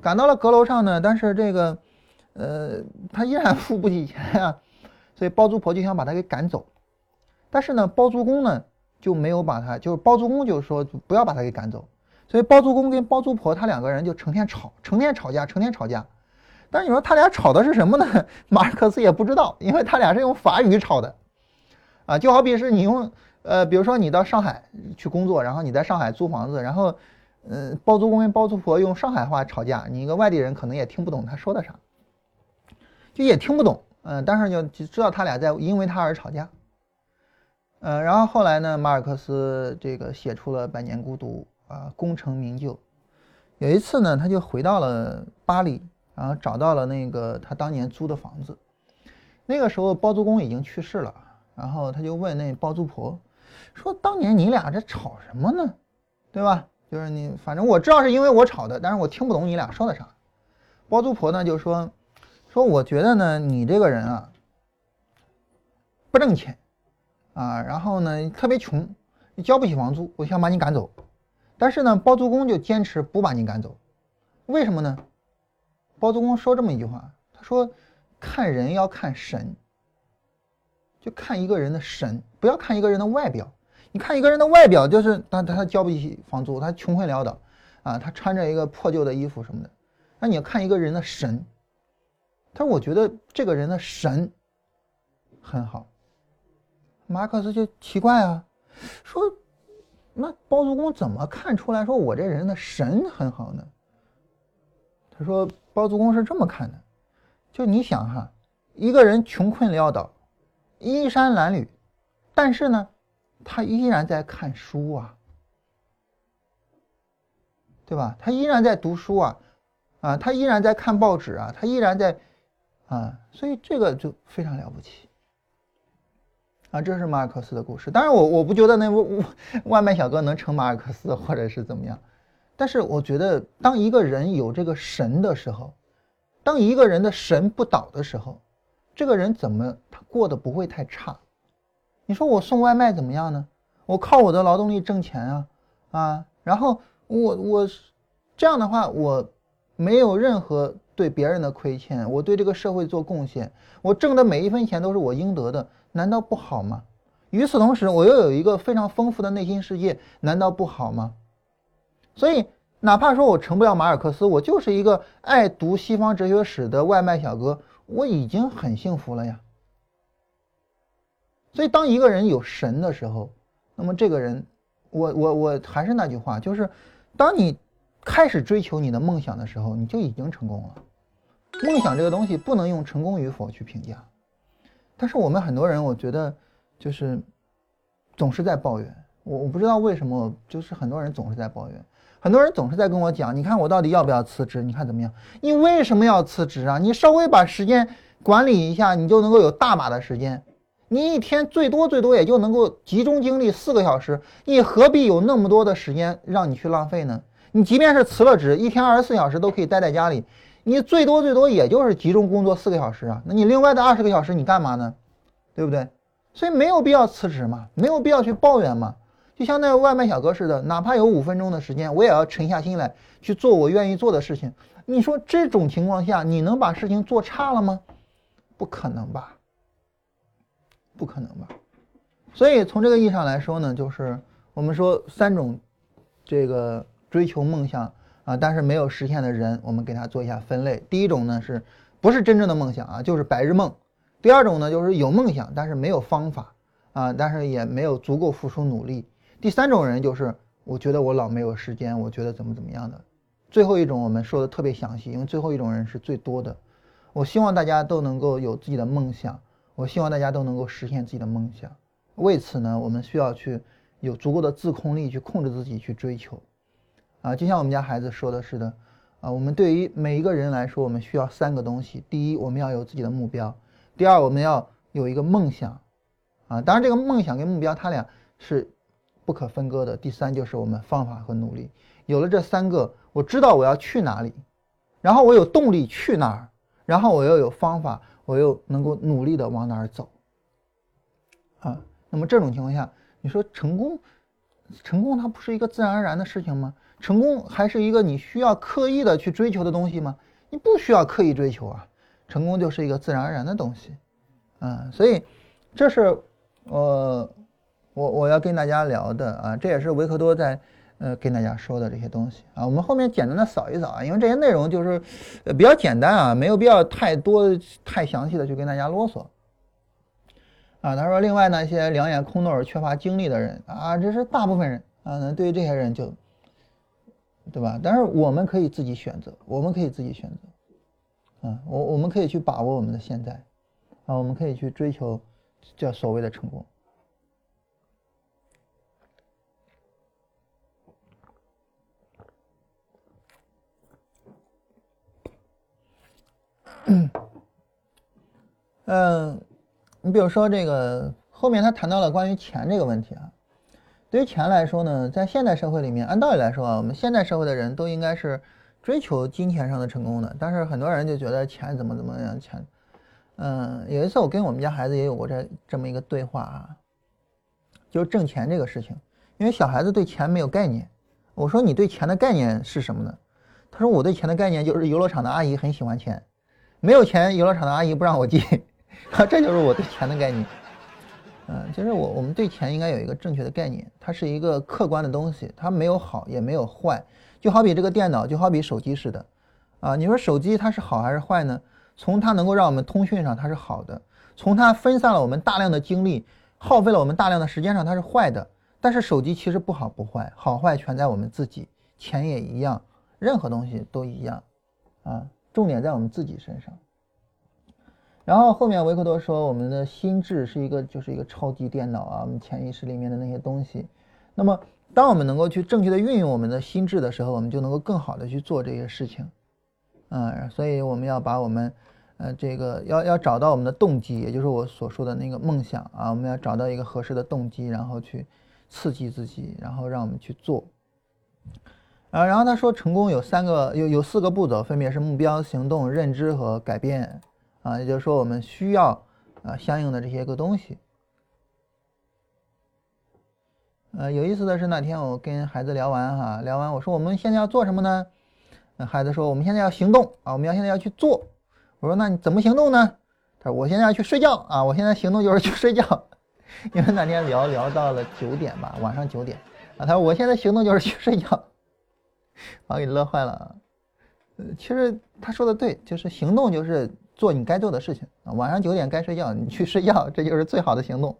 赶到了阁楼上呢，但是这个，呃，他依然付不起钱呀，所以包租婆就想把他给赶走，但是呢，包租公呢就没有把他，就是包租公就说不要把他给赶走，所以包租公跟包租婆他两个人就成天吵，成天吵架，成天吵架。但是你说他俩吵的是什么呢？马尔克斯也不知道，因为他俩是用法语吵的，啊，就好比是你用，呃，比如说你到上海去工作，然后你在上海租房子，然后。嗯，包租公跟包租婆用上海话吵架，你一个外地人可能也听不懂他说的啥，就也听不懂嗯，但是就知道他俩在因为他而吵架。呃，然后后来呢，马尔克斯这个写出了《百年孤独》啊，功成名就。有一次呢，他就回到了巴黎，然后找到了那个他当年租的房子。那个时候包租公已经去世了，然后他就问那包租婆说：“当年你俩这吵什么呢？对吧？就是你，反正我知道是因为我吵的，但是我听不懂你俩说的啥。”包租婆呢就说：“说我觉得呢，你这个人啊，不挣钱啊，然后呢特别穷，你交不起房租，我想把你赶走。”但是呢，包租公就坚持不把你赶走，为什么呢？包租公说这么一句话，他说：“看人要看神，就看一个人的神，不要看一个人的外表。你看一个人的外表，就是他他交不起房租，他穷困潦倒，啊，他穿着一个破旧的衣服什么的。那你要看一个人的神。他说：我觉得这个人的神很好。马克思就奇怪啊，说。”那包租公怎么看出来说我这人的神很好呢？他说包租公是这么看的，就你想哈，一个人穷困潦倒，衣衫褴褛，但是呢，他依然在看书啊，对吧？他依然在读书啊，啊，他依然在看报纸啊，他依然在啊，所以这个就非常了不起。啊，这是马尔克斯的故事。当然，我我不觉得那外外卖小哥能成马尔克斯，或者是怎么样。但是，我觉得当一个人有这个神的时候，当一个人的神不倒的时候，这个人怎么他过得不会太差？你说我送外卖怎么样呢？我靠我的劳动力挣钱啊啊！然后我我这样的话，我没有任何对别人的亏欠，我对这个社会做贡献，我挣的每一分钱都是我应得的。难道不好吗？与此同时，我又有一个非常丰富的内心世界，难道不好吗？所以，哪怕说我成不了马尔克斯，我就是一个爱读西方哲学史的外卖小哥，我已经很幸福了呀。所以，当一个人有神的时候，那么这个人，我我我还是那句话，就是当你开始追求你的梦想的时候，你就已经成功了。梦想这个东西不能用成功与否去评价。但是我们很多人，我觉得就是总是在抱怨。我我不知道为什么，就是很多人总是在抱怨。很多人总是在跟我讲：“你看我到底要不要辞职？你看怎么样？你为什么要辞职啊？你稍微把时间管理一下，你就能够有大把的时间。你一天最多最多也就能够集中精力四个小时，你何必有那么多的时间让你去浪费呢？你即便是辞了职，一天二十四小时都可以待在家里。”你最多最多也就是集中工作四个小时啊，那你另外的二十个小时你干嘛呢？对不对？所以没有必要辞职嘛，没有必要去抱怨嘛。就像那个外卖小哥似的，哪怕有五分钟的时间，我也要沉下心来去做我愿意做的事情。你说这种情况下，你能把事情做差了吗？不可能吧，不可能吧。所以从这个意义上来说呢，就是我们说三种这个追求梦想。啊，但是没有实现的人，我们给他做一下分类。第一种呢，是不是真正的梦想啊？就是白日梦。第二种呢，就是有梦想，但是没有方法啊，但是也没有足够付出努力。第三种人就是，我觉得我老没有时间，我觉得怎么怎么样的。最后一种我们说的特别详细，因为最后一种人是最多的。我希望大家都能够有自己的梦想，我希望大家都能够实现自己的梦想。为此呢，我们需要去有足够的自控力去控制自己去追求。啊，就像我们家孩子说的似的，啊，我们对于每一个人来说，我们需要三个东西：第一，我们要有自己的目标；第二，我们要有一个梦想，啊，当然这个梦想跟目标它俩是不可分割的；第三，就是我们方法和努力。有了这三个，我知道我要去哪里，然后我有动力去哪儿，然后我又有方法，我又能够努力的往哪儿走。啊，那么这种情况下，你说成功，成功它不是一个自然而然的事情吗？成功还是一个你需要刻意的去追求的东西吗？你不需要刻意追求啊，成功就是一个自然而然的东西，嗯，所以这是呃我我要跟大家聊的啊，这也是维克多在呃跟大家说的这些东西啊。我们后面简单的扫一扫啊，因为这些内容就是呃比较简单啊，没有必要太多太详细的去跟大家啰嗦啊。他说，另外呢，一些两眼空洞而、缺乏精力的人啊，这是大部分人啊，那对于这些人就。对吧？但是我们可以自己选择，我们可以自己选择，啊，我我们可以去把握我们的现在，啊，我们可以去追求叫所谓的成功。嗯，你比如说这个后面他谈到了关于钱这个问题啊。对于钱来说呢，在现代社会里面，按道理来说啊，我们现代社会的人都应该是追求金钱上的成功的。但是很多人就觉得钱怎么怎么样，钱，嗯，有一次我跟我们家孩子也有过这这么一个对话啊，就是挣钱这个事情，因为小孩子对钱没有概念。我说你对钱的概念是什么呢？他说我对钱的概念就是游乐场的阿姨很喜欢钱，没有钱游乐场的阿姨不让我进，这就是我对钱的概念。嗯，其实我我们对钱应该有一个正确的概念，它是一个客观的东西，它没有好也没有坏，就好比这个电脑，就好比手机似的，啊，你说手机它是好还是坏呢？从它能够让我们通讯上它是好的，从它分散了我们大量的精力，耗费了我们大量的时间上它是坏的。但是手机其实不好不坏，好坏全在我们自己，钱也一样，任何东西都一样，啊，重点在我们自己身上。然后后面维克多说，我们的心智是一个就是一个超级电脑啊，我们潜意识里面的那些东西。那么，当我们能够去正确的运用我们的心智的时候，我们就能够更好的去做这些事情。嗯，所以我们要把我们，呃，这个要要找到我们的动机，也就是我所说的那个梦想啊，我们要找到一个合适的动机，然后去刺激自己，然后让我们去做。啊，然后他说，成功有三个有有四个步骤，分别是目标、行动、认知和改变。啊，也就是说，我们需要啊相应的这些个东西。呃，有意思的是，那天我跟孩子聊完哈，聊完我说我们现在要做什么呢？孩子说我们现在要行动啊，我们要现在要去做。我说那你怎么行动呢？他说我现在要去睡觉啊，我现在行动就是去睡觉。因为那天聊聊到了九点吧，晚上九点啊，他说我现在行动就是去睡觉，把我给乐坏了。呃，其实他说的对，就是行动就是。做你该做的事情啊，晚上九点该睡觉，你去睡觉，这就是最好的行动。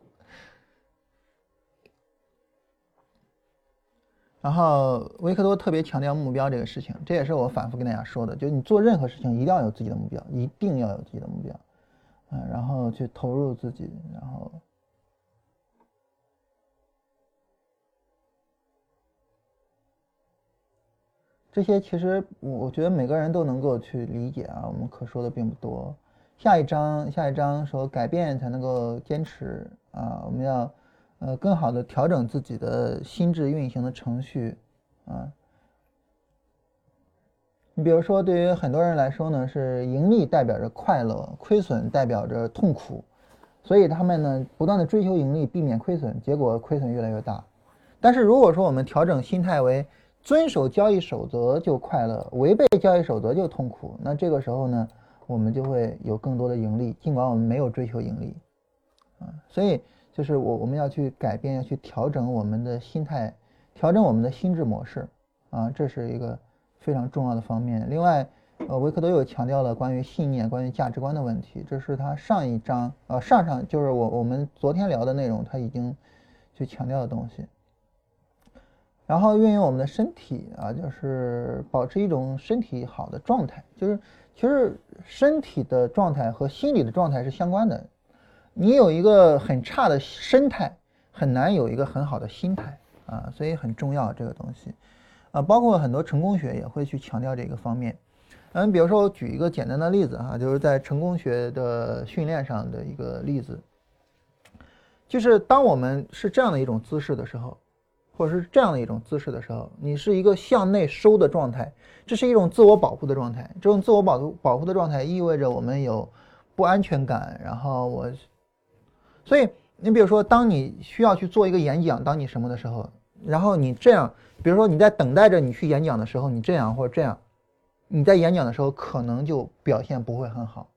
然后维克多特别强调目标这个事情，这也是我反复跟大家说的，就是你做任何事情一定要有自己的目标，一定要有自己的目标，嗯，然后去投入自己，然后。这些其实我我觉得每个人都能够去理解啊，我们可说的并不多。下一章，下一章说改变才能够坚持啊，我们要呃更好的调整自己的心智运行的程序啊。你比如说，对于很多人来说呢，是盈利代表着快乐，亏损代表着痛苦，所以他们呢不断的追求盈利，避免亏损，结果亏损越来越大。但是如果说我们调整心态为遵守交易守则就快乐，违背交易守则就痛苦。那这个时候呢，我们就会有更多的盈利，尽管我们没有追求盈利，啊，所以就是我我们要去改变，要去调整我们的心态，调整我们的心智模式，啊，这是一个非常重要的方面。另外，呃，维克多又强调了关于信念、关于价值观的问题，这是他上一章，呃，上上就是我我们昨天聊的内容，他已经去强调的东西。然后运用我们的身体啊，就是保持一种身体好的状态。就是其实身体的状态和心理的状态是相关的。你有一个很差的身态，很难有一个很好的心态啊，所以很重要这个东西。啊，包括很多成功学也会去强调这个方面。嗯，比如说我举一个简单的例子哈，就是在成功学的训练上的一个例子，就是当我们是这样的一种姿势的时候。或者是这样的一种姿势的时候，你是一个向内收的状态，这是一种自我保护的状态。这种自我保护保护的状态意味着我们有不安全感。然后我，所以你比如说，当你需要去做一个演讲，当你什么的时候，然后你这样，比如说你在等待着你去演讲的时候，你这样或者这样，你在演讲的时候可能就表现不会很好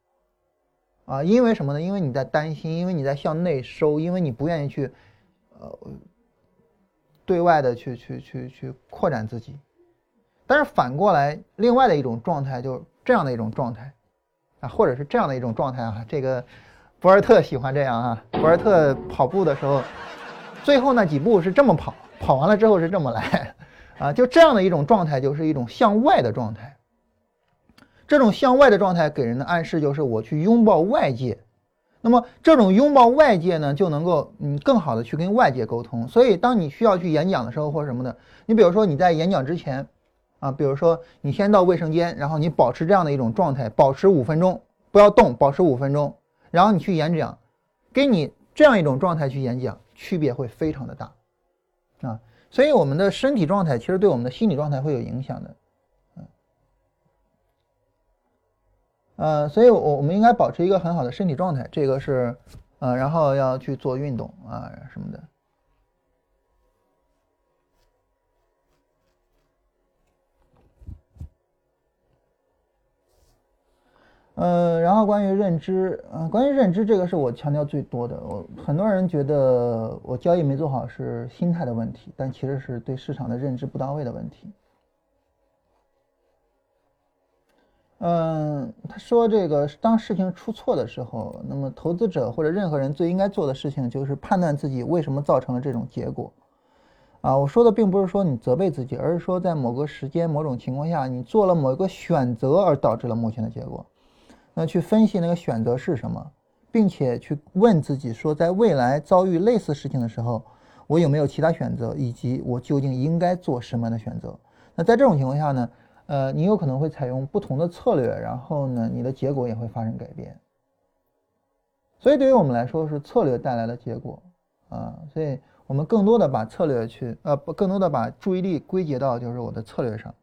啊，因为什么呢？因为你在担心，因为你在向内收，因为你不愿意去，呃。对外的去去去去扩展自己，但是反过来，另外的一种状态就是这样的一种状态，啊，或者是这样的一种状态啊，这个博尔特喜欢这样啊，博尔特跑步的时候，最后那几步是这么跑，跑完了之后是这么来，啊，就这样的一种状态就是一种向外的状态，这种向外的状态给人的暗示就是我去拥抱外界，那么这种拥抱外界呢，就能够嗯更好的去跟外界沟通。所以当你需要去演讲的时候或什么的，你比如说你在演讲之前，啊，比如说你先到卫生间，然后你保持这样的一种状态，保持五分钟，不要动，保持五分钟，然后你去演讲，跟你这样一种状态去演讲，区别会非常的大，啊，所以我们的身体状态其实对我们的心理状态会有影响的。呃，所以，我我们应该保持一个很好的身体状态，这个是，呃，然后要去做运动啊什么的。呃，然后关于认知，呃，关于认知这个是我强调最多的。我很多人觉得我交易没做好是心态的问题，但其实是对市场的认知不到位的问题。嗯，他说这个当事情出错的时候，那么投资者或者任何人最应该做的事情就是判断自己为什么造成了这种结果。啊，我说的并不是说你责备自己，而是说在某个时间、某种情况下，你做了某一个选择而导致了目前的结果。那去分析那个选择是什么，并且去问自己说，在未来遭遇类似事情的时候，我有没有其他选择，以及我究竟应该做什么样的选择？那在这种情况下呢？呃，你有可能会采用不同的策略，然后呢，你的结果也会发生改变。所以对于我们来说，是策略带来的结果啊，所以我们更多的把策略去，呃，更多的把注意力归结到就是我的策略上。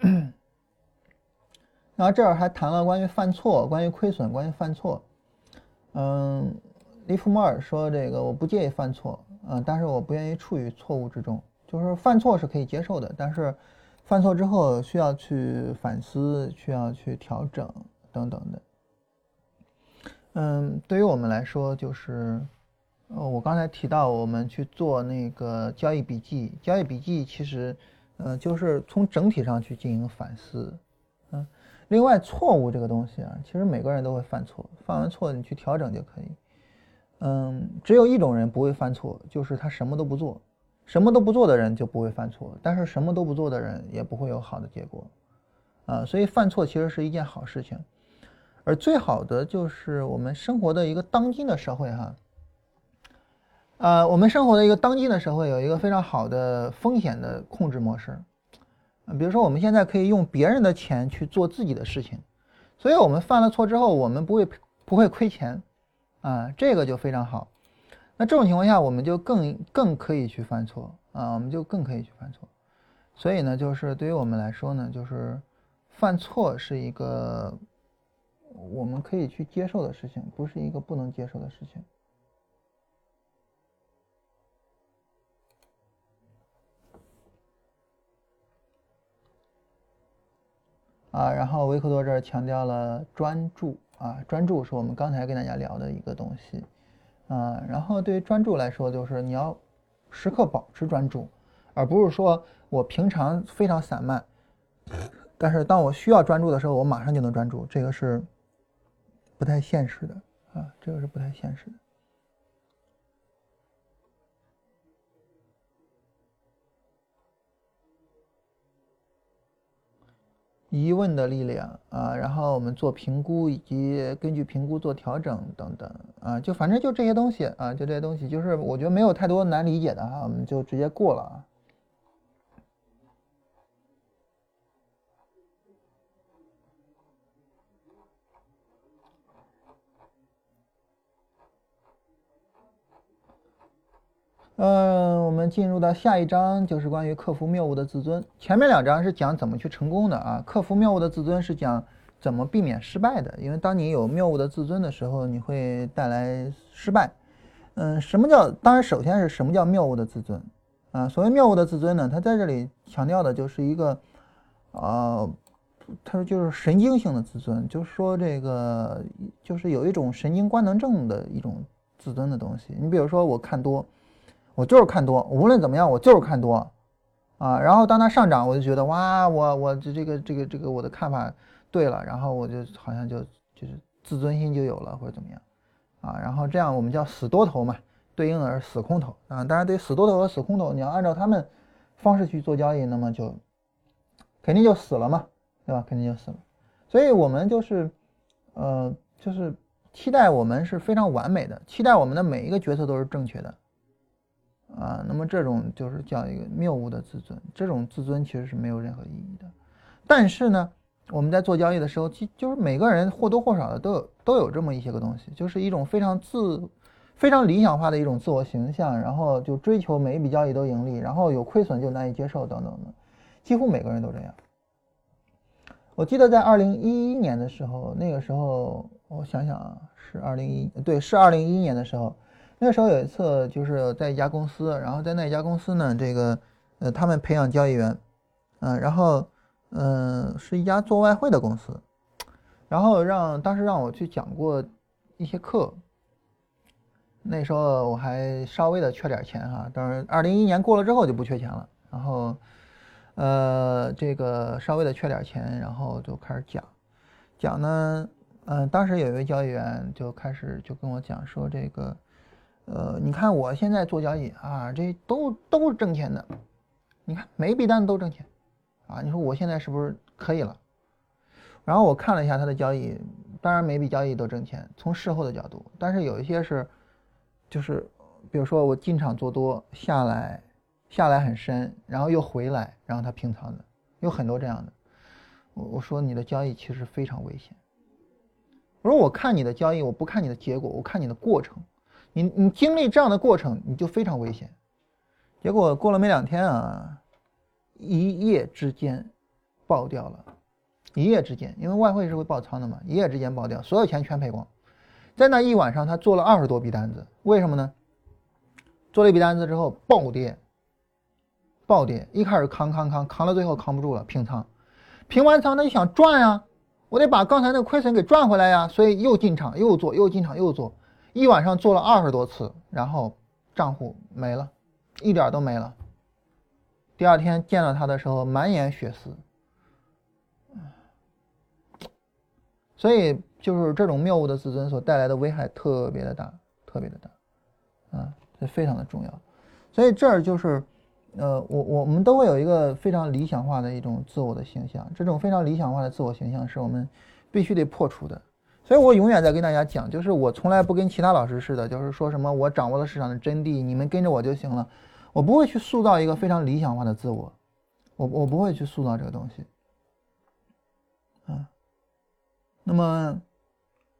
然后这儿还谈了关于犯错、关于亏损、关于犯错，嗯。利弗莫尔说：“这个我不介意犯错，嗯，但是我不愿意处于错误之中。就是犯错是可以接受的，但是犯错之后需要去反思，需要去调整等等的。嗯，对于我们来说，就是呃，我刚才提到我们去做那个交易笔记，交易笔记其实，嗯，就是从整体上去进行反思。嗯，另外错误这个东西啊，其实每个人都会犯错，犯完错你去调整就可以。”嗯，只有一种人不会犯错，就是他什么都不做。什么都不做的人就不会犯错，但是什么都不做的人也不会有好的结果。啊，所以犯错其实是一件好事情。而最好的就是我们生活的一个当今的社会哈。呃，我们生活的一个当今的社会有一个非常好的风险的控制模式。比如说我们现在可以用别人的钱去做自己的事情，所以我们犯了错之后，我们不会不会亏钱。啊，这个就非常好。那这种情况下，我们就更更可以去犯错啊，我们就更可以去犯错。所以呢，就是对于我们来说呢，就是犯错是一个我们可以去接受的事情，不是一个不能接受的事情。啊，然后维克多这儿强调了专注。啊，专注是我们刚才跟大家聊的一个东西，啊，然后对于专注来说，就是你要时刻保持专注，而不是说我平常非常散漫，但是当我需要专注的时候，我马上就能专注，这个是不太现实的啊，这个是不太现实的。疑问的力量啊，然后我们做评估，以及根据评估做调整等等啊，就反正就这些东西啊，就这些东西，就是我觉得没有太多难理解的哈，我们就直接过了啊。嗯，我们进入到下一章，就是关于克服谬误的自尊。前面两章是讲怎么去成功的啊，克服谬误的自尊是讲怎么避免失败的。因为当你有谬误的自尊的时候，你会带来失败。嗯，什么叫？当然，首先是什么叫谬误的自尊啊？所谓谬误的自尊呢，它在这里强调的就是一个，呃，他说就是神经性的自尊，就是说这个就是有一种神经官能症的一种自尊的东西。你比如说，我看多。我就是看多，无论怎么样，我就是看多，啊，然后当它上涨，我就觉得哇，我我这这个这个这个我的看法对了，然后我就好像就就是自尊心就有了或者怎么样，啊，然后这样我们叫死多头嘛，对应的是死空头啊。当然对死多头和死空头，你要按照他们方式去做交易，那么就肯定就死了嘛，对吧？肯定就死了。所以我们就是，呃，就是期待我们是非常完美的，期待我们的每一个决策都是正确的，啊，那么这种就是叫一个谬误的自尊，这种自尊其实是没有任何意义的。但是呢，我们在做交易的时候，其就是每个人或多或少的都有都有这么一些个东西，就是一种非常自。非常理想化的一种自我形象，然后就追求每一笔交易都盈利，然后有亏损就难以接受等等的，几乎每个人都这样。我记得在二零一一年的时候，那个时候我想想啊，是二零一对，是二零一一年的时候，那时候有一次就是在一家公司，然后在那一家公司呢，这个呃他们培养交易员，嗯，然后嗯是一家做外汇的公司，然后让当时让我去讲过一些课。那时候我还稍微的缺点钱哈，当然二零一一年过了之后就不缺钱了。然后，呃，这个稍微的缺点钱，然后就开始讲，讲呢，嗯，当时有一位交易员就开始就跟我讲说这个，呃，你看我现在做交易啊，这都都是挣钱的，你看每笔单子都挣钱，啊，你说我现在是不是可以了？然后我看了一下他的交易，当然每笔交易都挣钱，从事后的角度，但是有一些是。就是，比如说我进场做多下来，下来很深，然后又回来，然后它平仓的，有很多这样的。我我说你的交易其实非常危险。我说我看你的交易，我不看你的结果，我看你的过程。你你经历这样的过程，你就非常危险。结果过了没两天啊，一夜之间爆掉了，一夜之间，因为外汇是会爆仓的嘛，一夜之间爆掉，所有钱全赔光。在那一晚上，他做了二十多笔单子，为什么呢？做了一笔单子之后暴跌，暴跌，一开始扛扛扛，扛到最后扛不住了，平仓，平完仓他就想赚呀，我得把刚才那个亏损给赚回来呀，所以又进场又做，又进场又做，一晚上做了二十多次，然后账户没了，一点都没了。第二天见到他的时候，满眼血丝，所以。就是这种谬误的自尊所带来的危害特别的大，特别的大，啊，这非常的重要。所以这儿就是，呃，我我我们都会有一个非常理想化的一种自我的形象，这种非常理想化的自我形象是我们必须得破除的。所以我永远在跟大家讲，就是我从来不跟其他老师似的，就是说什么我掌握了市场的真谛，你们跟着我就行了。我不会去塑造一个非常理想化的自我，我我不会去塑造这个东西，啊，那么。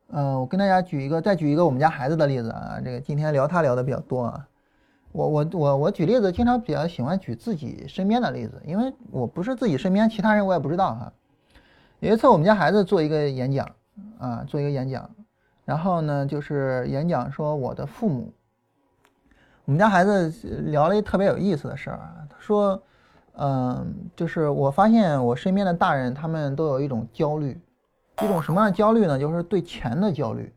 嗯，我跟大家举一个，再举一个我们家孩子的例子啊。这个今天聊他聊的比较多啊。我我我我举例子，经常比较喜欢举自己身边的例子，因为我不是自己身边，其他人我也不知道哈。有一次我们家孩子做一个演讲啊，做一个演讲，然后呢就是演讲说我的父母。我们家孩子聊了一特别有意思的事儿啊，他说，嗯，就是我发现我身边的大人他们都有一种焦虑。一种什么样的焦虑呢？就是对钱的焦虑，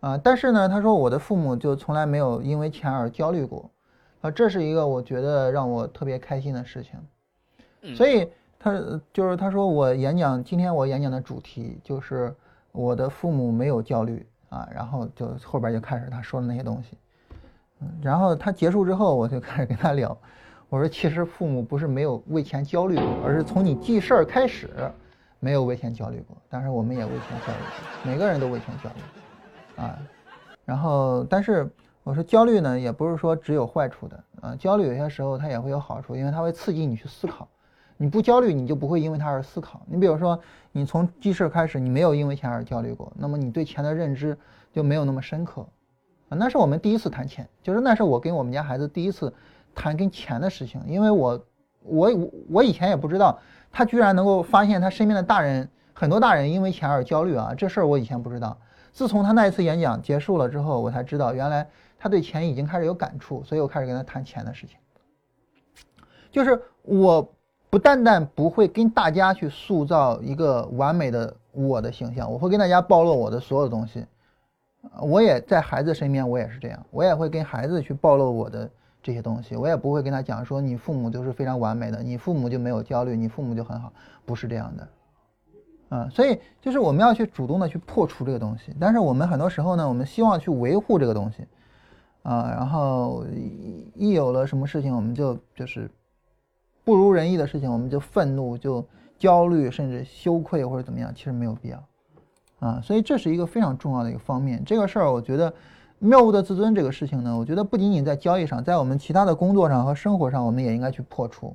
啊，但是呢，他说我的父母就从来没有因为钱而焦虑过，啊，这是一个我觉得让我特别开心的事情，所以他就是他说我演讲今天我演讲的主题就是我的父母没有焦虑啊，然后就后边就开始他说的那些东西，嗯，然后他结束之后我就开始跟他聊，我说其实父母不是没有为钱焦虑过，而是从你记事儿开始。没有为钱焦虑过，但是我们也为钱焦虑过，每个人都为钱焦虑，啊，然后但是我说焦虑呢，也不是说只有坏处的，啊，焦虑有些时候它也会有好处，因为它会刺激你去思考，你不焦虑，你就不会因为它而思考。你比如说，你从记事开始，你没有因为钱而焦虑过，那么你对钱的认知就没有那么深刻，啊，那是我们第一次谈钱，就是那是我跟我们家孩子第一次谈跟钱的事情，因为我我我以前也不知道。他居然能够发现他身边的大人，很多大人因为钱而焦虑啊！这事儿我以前不知道。自从他那一次演讲结束了之后，我才知道原来他对钱已经开始有感触，所以我开始跟他谈钱的事情。就是我不但但不会跟大家去塑造一个完美的我的形象，我会跟大家暴露我的所有东西。我也在孩子身边，我也是这样，我也会跟孩子去暴露我的。这些东西。我也不会跟他讲说你父母就是非常完美的，你父母就没有焦虑，你父母就很好，不是这样的，嗯，所以就是我们要去主动的去破除这个东西，但是我们很多时候呢，我们希望去维护这个东西，啊，然后一有了什么事情，我们就就是不如人意的事情，我们就愤怒、就焦虑，甚至羞愧或者怎么样，其实没有必要啊。所以这是一个非常重要的一个方面。这个事儿，我觉得谬误的自尊这个事情呢，我觉得不仅仅在交易上，在我们其他的工作上和生活上，我们也应该去破除。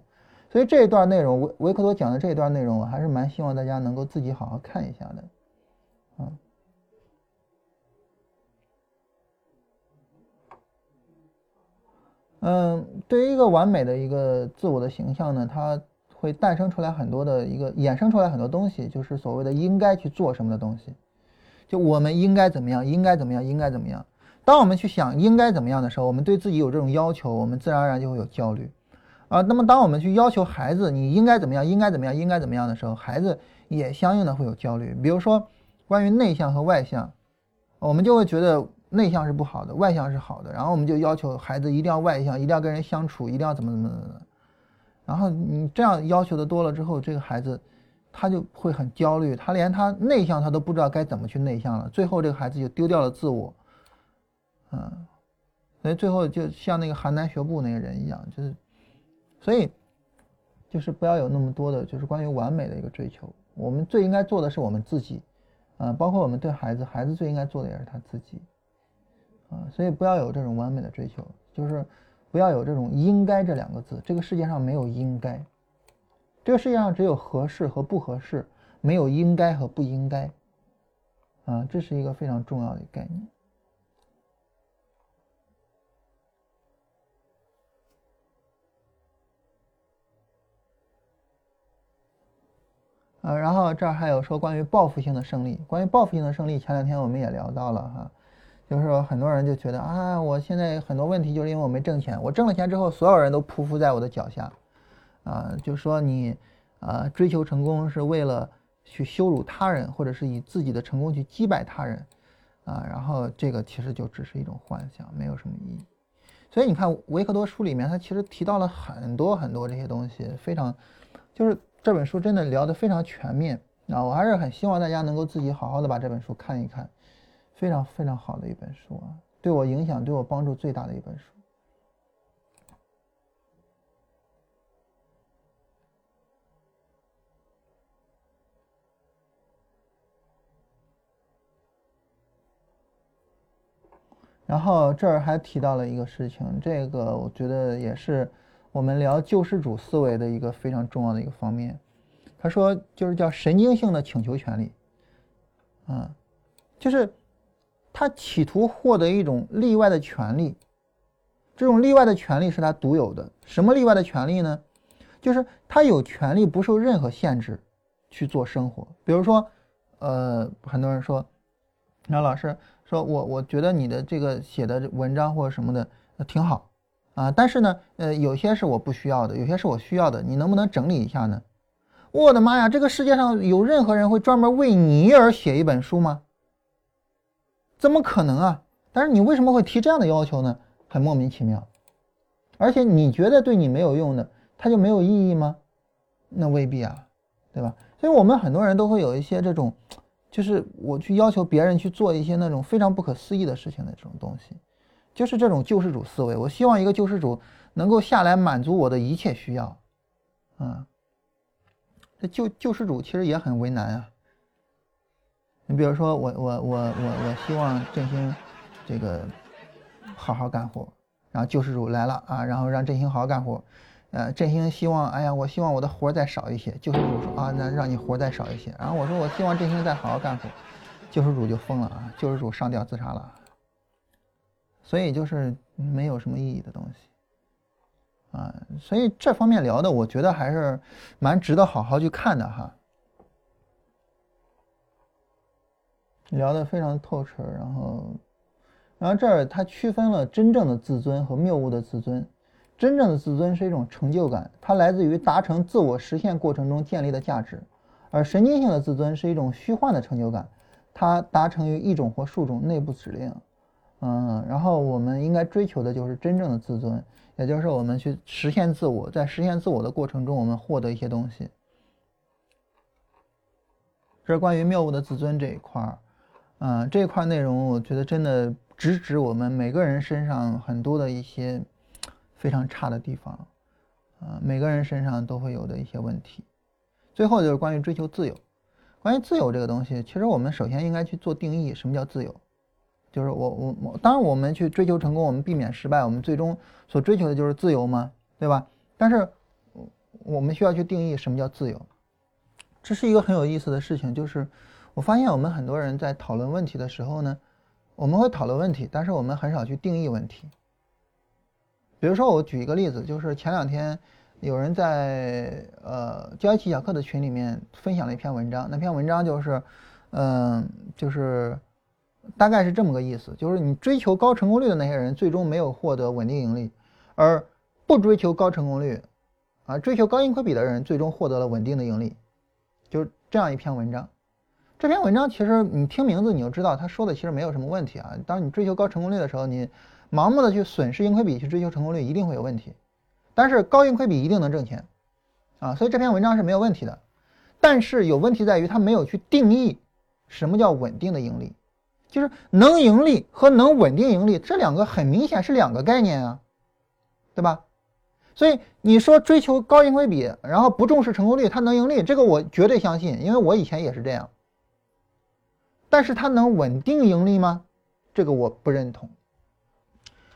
所以这一段内容，维维克多讲的这一段内容，我还是蛮希望大家能够自己好好看一下的，啊，嗯，对于一个完美的一个自我的形象呢，它会诞生出来很多的一个衍生出来很多东西，就是所谓的应该去做什么的东西，就我们应该怎么样，应该怎么样，应该怎么样。当我们去想应该怎么样的时候，我们对自己有这种要求，我们自然而然就会有焦虑。啊，那么当我们去要求孩子你应该怎么样，应该怎么样，应该怎么样的时候，孩子也相应的会有焦虑。比如说，关于内向和外向，我们就会觉得内向是不好的，外向是好的，然后我们就要求孩子一定要外向，一定要跟人相处，一定要怎么怎么怎么。然后你这样要求的多了之后，这个孩子他就会很焦虑，他连他内向他都不知道该怎么去内向了，最后这个孩子就丢掉了自我。嗯，所以最后就像那个邯郸学步那个人一样，就是。所以，就是不要有那么多的，就是关于完美的一个追求。我们最应该做的是我们自己，啊，包括我们对孩子，孩子最应该做的也是他自己，所以不要有这种完美的追求，就是不要有这种“应该”这两个字。这个世界上没有应该，这个世界上只有合适和不合适，没有应该和不应该，啊，这是一个非常重要的概念。呃，然后这儿还有说关于报复性的胜利，关于报复性的胜利，前两天我们也聊到了哈，就是说很多人就觉得啊，我现在很多问题就是因为我没挣钱，我挣了钱之后，所有人都匍匐在我的脚下，啊，就说你啊追求成功是为了去羞辱他人，或者是以自己的成功去击败他人，啊，然后这个其实就只是一种幻想，没有什么意义。所以你看维克多书里面，他其实提到了很多很多这些东西，非常就是。这本书真的聊得非常全面啊！我还是很希望大家能够自己好好的把这本书看一看，非常非常好的一本书啊，对我影响、对我帮助最大的一本书。然后这儿还提到了一个事情，这个我觉得也是。我们聊救世主思维的一个非常重要的一个方面，他说就是叫神经性的请求权利，啊，就是他企图获得一种例外的权利，这种例外的权利是他独有的。什么例外的权利呢？就是他有权利不受任何限制去做生活。比如说，呃，很多人说，那老师说我我觉得你的这个写的文章或者什么的挺好。啊，但是呢，呃，有些是我不需要的，有些是我需要的，你能不能整理一下呢？我的妈呀，这个世界上有任何人会专门为你而写一本书吗？怎么可能啊？但是你为什么会提这样的要求呢？很莫名其妙。而且你觉得对你没有用的，它就没有意义吗？那未必啊，对吧？所以我们很多人都会有一些这种，就是我去要求别人去做一些那种非常不可思议的事情的这种东西。就是这种救世主思维，我希望一个救世主能够下来满足我的一切需要，啊，这救救世主其实也很为难啊。你比如说，我我我我我希望振兴这个好好干活，然后救世主来了啊，然后让振兴好好干活，呃，振兴希望，哎呀，我希望我的活再少一些，救世主说啊，那让你活再少一些，然后我说我希望振兴再好好干活，救世主就疯了啊，救世主上吊自杀了。所以就是没有什么意义的东西，啊，所以这方面聊的，我觉得还是蛮值得好好去看的哈。聊的非常透彻，然后，然后这儿他区分了真正的自尊和谬误的自尊。真正的自尊是一种成就感，它来自于达成自我实现过程中建立的价值；而神经性的自尊是一种虚幻的成就感，它达成于一种或数种内部指令。嗯，然后我们应该追求的就是真正的自尊，也就是我们去实现自我，在实现自我的过程中，我们获得一些东西。这是关于谬误的自尊这一块儿，嗯，这块内容我觉得真的直指我们每个人身上很多的一些非常差的地方，啊，每个人身上都会有的一些问题。最后就是关于追求自由，关于自由这个东西，其实我们首先应该去做定义，什么叫自由？就是我我我，当然我们去追求成功，我们避免失败，我们最终所追求的就是自由嘛？对吧？但是我们需要去定义什么叫自由，这是一个很有意思的事情。就是我发现我们很多人在讨论问题的时候呢，我们会讨论问题，但是我们很少去定义问题。比如说，我举一个例子，就是前两天有人在呃交易技巧课的群里面分享了一篇文章，那篇文章就是，嗯，就是。大概是这么个意思，就是你追求高成功率的那些人，最终没有获得稳定盈利，而不追求高成功率，啊，追求高盈亏比的人，最终获得了稳定的盈利，就是这样一篇文章。这篇文章其实你听名字你就知道，他说的其实没有什么问题啊。当你追求高成功率的时候，你盲目的去损失盈亏比去追求成功率，一定会有问题。但是高盈亏比一定能挣钱，啊，所以这篇文章是没有问题的。但是有问题在于他没有去定义什么叫稳定的盈利。就是能盈利和能稳定盈利这两个很明显是两个概念啊，对吧？所以你说追求高盈亏比，然后不重视成功率，它能盈利，这个我绝对相信，因为我以前也是这样。但是它能稳定盈利吗？这个我不认同。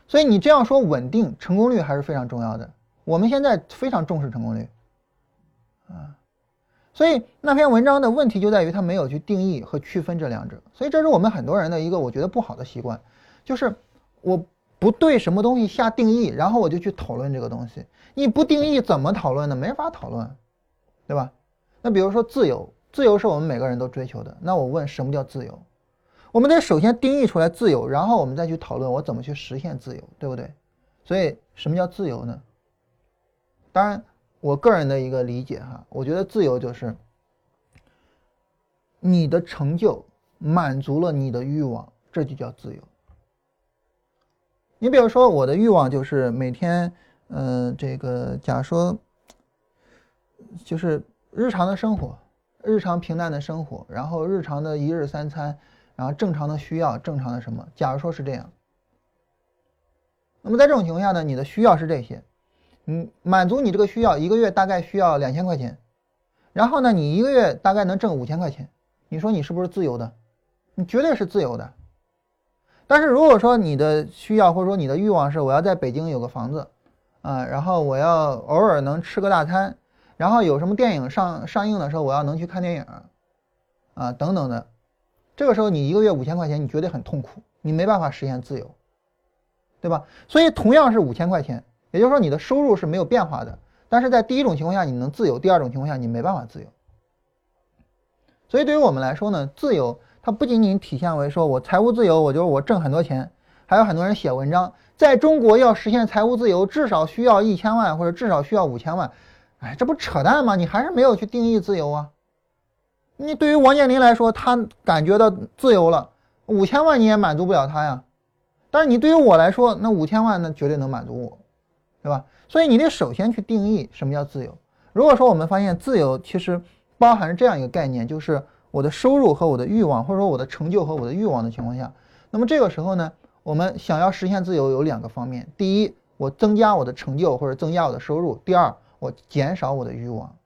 所以你这样说稳定成功率还是非常重要的。我们现在非常重视成功率，啊。所以那篇文章的问题就在于他没有去定义和区分这两者，所以这是我们很多人的一个我觉得不好的习惯，就是我不对什么东西下定义，然后我就去讨论这个东西。你不定义怎么讨论呢？没法讨论，对吧？那比如说自由，自由是我们每个人都追求的。那我问什么叫自由？我们得首先定义出来自由，然后我们再去讨论我怎么去实现自由，对不对？所以什么叫自由呢？当然。我个人的一个理解哈，我觉得自由就是你的成就满足了你的欲望，这就叫自由。你比如说，我的欲望就是每天，嗯，这个假如说，就是日常的生活，日常平淡的生活，然后日常的一日三餐，然后正常的需要，正常的什么？假如说是这样，那么在这种情况下呢，你的需要是这些。嗯，满足你这个需要，一个月大概需要两千块钱，然后呢，你一个月大概能挣五千块钱，你说你是不是自由的？你绝对是自由的。但是如果说你的需要或者说你的欲望是我要在北京有个房子，啊，然后我要偶尔能吃个大餐，然后有什么电影上上映的时候我要能去看电影，啊，等等的，这个时候你一个月五千块钱，你绝对很痛苦，你没办法实现自由，对吧？所以同样是五千块钱。也就是说，你的收入是没有变化的，但是在第一种情况下你能自由，第二种情况下你没办法自由。所以对于我们来说呢，自由它不仅仅体现为说我财务自由，我就是我挣很多钱，还有很多人写文章，在中国要实现财务自由，至少需要一千万或者至少需要五千万，哎，这不扯淡吗？你还是没有去定义自由啊。你对于王健林来说，他感觉到自由了，五千万你也满足不了他呀。但是你对于我来说，那五千万那绝对能满足我。对吧？所以你得首先去定义什么叫自由。如果说我们发现自由其实包含着这样一个概念，就是我的收入和我的欲望，或者说我的成就和我的欲望的情况下，那么这个时候呢，我们想要实现自由有两个方面：第一，我增加我的成就或者增加我的收入；第二，我减少我的欲望。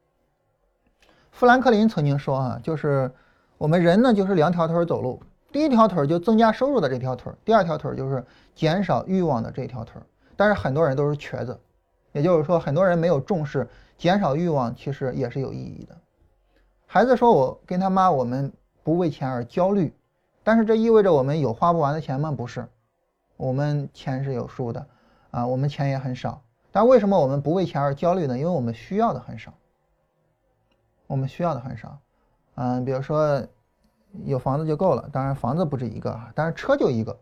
富兰克林曾经说啊，就是我们人呢就是两条腿走路，第一条腿就增加收入的这条腿，第二条腿就是减少欲望的这条腿。但是很多人都是瘸子，也就是说，很多人没有重视减少欲望，其实也是有意义的。孩子说：“我跟他妈，我们不为钱而焦虑。”但是这意味着我们有花不完的钱吗？不是，我们钱是有数的啊，我们钱也很少。但为什么我们不为钱而焦虑呢？因为我们需要的很少，我们需要的很少。嗯，比如说有房子就够了，当然房子不止一个啊，但是车就一个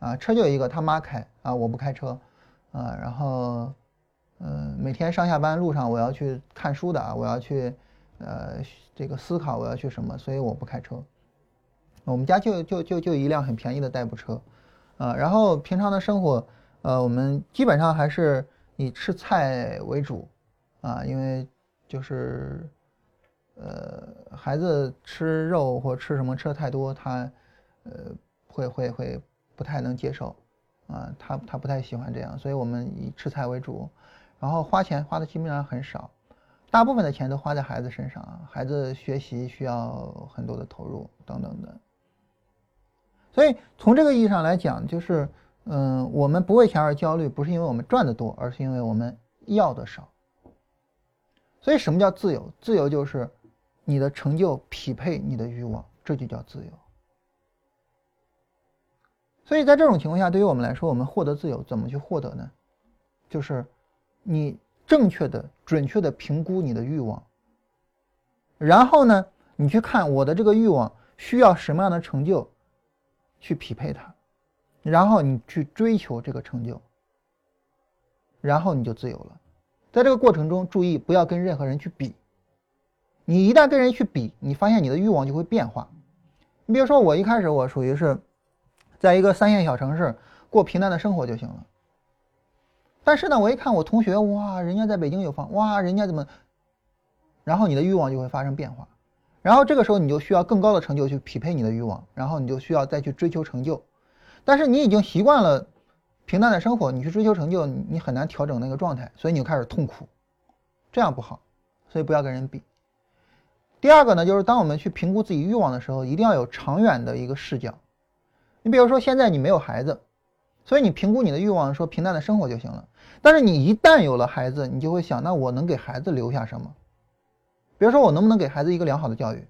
啊，车就一个，他妈开啊，我不开车。啊，然后，嗯，每天上下班路上我要去看书的啊，我要去，呃，这个思考我要去什么，所以我不开车。我们家就就就就一辆很便宜的代步车，啊，然后平常的生活，呃，我们基本上还是以吃菜为主，啊，因为就是，呃，孩子吃肉或吃什么吃的太多，他，呃，会会会不太能接受。啊，他他不太喜欢这样，所以我们以吃菜为主，然后花钱花的基本上很少，大部分的钱都花在孩子身上，孩子学习需要很多的投入等等的。所以从这个意义上来讲，就是嗯，我们不为钱而焦虑，不是因为我们赚的多，而是因为我们要的少。所以什么叫自由？自由就是你的成就匹配你的欲望，这就叫自由。所以在这种情况下，对于我们来说，我们获得自由怎么去获得呢？就是你正确的、准确的评估你的欲望，然后呢，你去看我的这个欲望需要什么样的成就去匹配它，然后你去追求这个成就，然后你就自由了。在这个过程中，注意不要跟任何人去比。你一旦跟人去比，你发现你的欲望就会变化。你比如说，我一开始我属于是。在一个三线小城市过平淡的生活就行了。但是呢，我一看我同学，哇，人家在北京有房，哇，人家怎么？然后你的欲望就会发生变化，然后这个时候你就需要更高的成就去匹配你的欲望，然后你就需要再去追求成就。但是你已经习惯了平淡的生活，你去追求成就，你很难调整那个状态，所以你就开始痛苦，这样不好，所以不要跟人比。第二个呢，就是当我们去评估自己欲望的时候，一定要有长远的一个视角。你比如说，现在你没有孩子，所以你评估你的欲望说平淡的生活就行了。但是你一旦有了孩子，你就会想，那我能给孩子留下什么？比如说，我能不能给孩子一个良好的教育？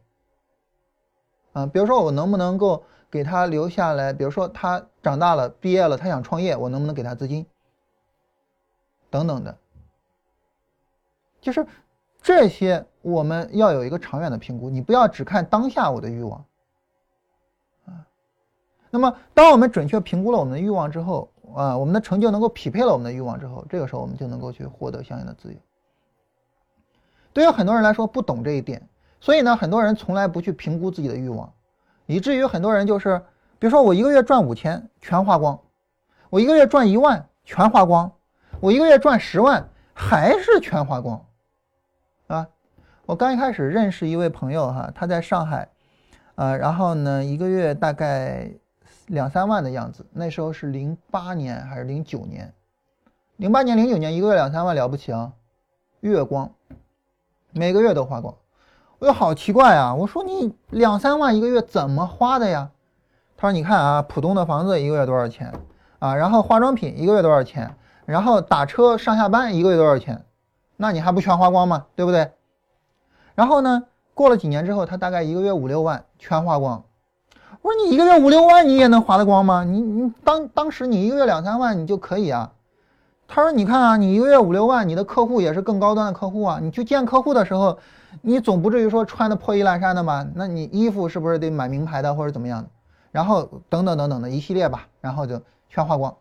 啊，比如说我能不能够给他留下来？比如说他长大了，毕业了，他想创业，我能不能给他资金？等等的，就是这些，我们要有一个长远的评估。你不要只看当下我的欲望啊。那么，当我们准确评估了我们的欲望之后，啊，我们的成就能够匹配了我们的欲望之后，这个时候我们就能够去获得相应的自由。对于很多人来说不懂这一点，所以呢，很多人从来不去评估自己的欲望，以至于很多人就是，比如说我一个月赚五千全花光，我一个月赚一万全花光，我一个月赚十万还是全花光，啊，我刚一开始认识一位朋友哈，他在上海，啊，然后呢，一个月大概。两三万的样子，那时候是零八年还是零九年？零八年、零九年一个月两三万了不起啊，月光，每个月都花光。我就好奇怪啊，我说你两三万一个月怎么花的呀？他说你看啊，浦东的房子一个月多少钱啊？然后化妆品一个月多少钱？然后打车上下班一个月多少钱？那你还不全花光吗？对不对？然后呢，过了几年之后，他大概一个月五六万全花光。我说你一个月五六万，你也能花得光吗？你你当当时你一个月两三万，你就可以啊。他说你看啊，你一个月五六万，你的客户也是更高端的客户啊。你去见客户的时候，你总不至于说穿的破衣烂衫的吧？那你衣服是不是得买名牌的或者怎么样的？然后等等等等的一系列吧，然后就全花光。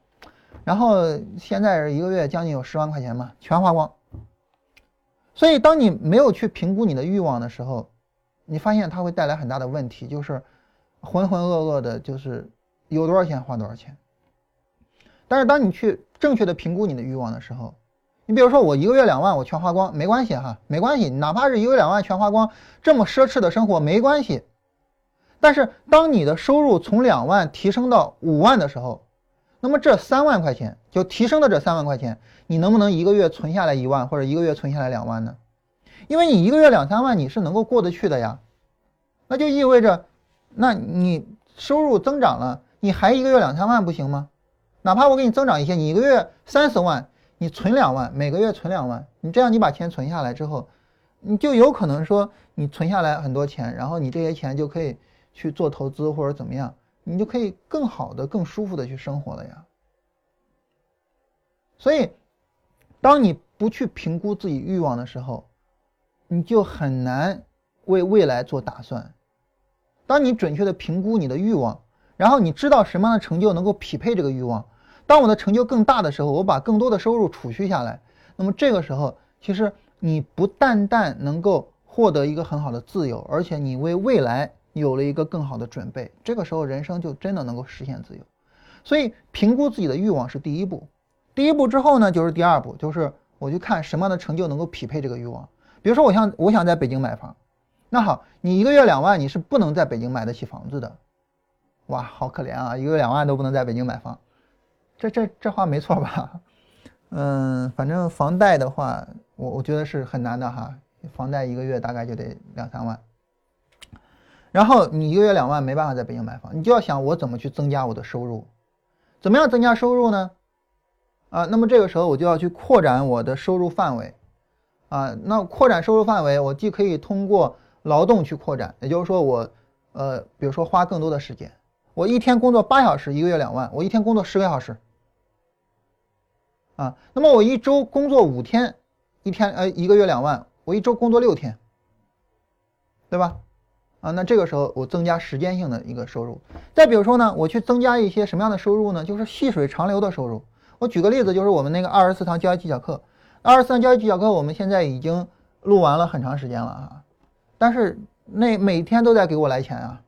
然后现在一个月将近有十万块钱嘛，全花光。所以当你没有去评估你的欲望的时候，你发现它会带来很大的问题，就是。浑浑噩噩的，就是有多少钱花多少钱。但是当你去正确的评估你的欲望的时候，你比如说我一个月两万，我全花光没关系哈，没关系，哪怕是一个月两万全花光，这么奢侈的生活没关系。但是当你的收入从两万提升到五万的时候，那么这三万块钱就提升的这三万块钱，你能不能一个月存下来一万，或者一个月存下来两万呢？因为你一个月两三万你是能够过得去的呀，那就意味着。那你收入增长了，你还一个月两三万不行吗？哪怕我给你增长一些，你一个月三十万，你存两万，每个月存两万，你这样你把钱存下来之后，你就有可能说你存下来很多钱，然后你这些钱就可以去做投资或者怎么样，你就可以更好的、更舒服的去生活了呀。所以，当你不去评估自己欲望的时候，你就很难为未来做打算。当你准确的评估你的欲望，然后你知道什么样的成就能够匹配这个欲望。当我的成就更大的时候，我把更多的收入储蓄下来，那么这个时候，其实你不但但能够获得一个很好的自由，而且你为未来有了一个更好的准备。这个时候，人生就真的能够实现自由。所以，评估自己的欲望是第一步。第一步之后呢，就是第二步，就是我去看什么样的成就能够匹配这个欲望。比如说，我想我想在北京买房。那好，你一个月两万，你是不能在北京买得起房子的，哇，好可怜啊！一个月两万都不能在北京买房，这这这话没错吧？嗯，反正房贷的话，我我觉得是很难的哈。房贷一个月大概就得两三万，然后你一个月两万没办法在北京买房，你就要想我怎么去增加我的收入，怎么样增加收入呢？啊，那么这个时候我就要去扩展我的收入范围，啊，那扩展收入范围，我既可以通过劳动去扩展，也就是说我，呃，比如说花更多的时间，我一天工作八小时，一个月两万，我一天工作十个小时，啊，那么我一周工作五天，一天呃一个月两万。我一周工作六天，对吧？啊，那这个时候我增加时间性的一个收入。再比如说呢，我去增加一些什么样的收入呢？就是细水长流的收入。我举个例子，就是我们那个二十四堂交易技巧课，二十四堂交易技巧课，我们现在已经录完了很长时间了啊，但是那每天都在给我来钱啊，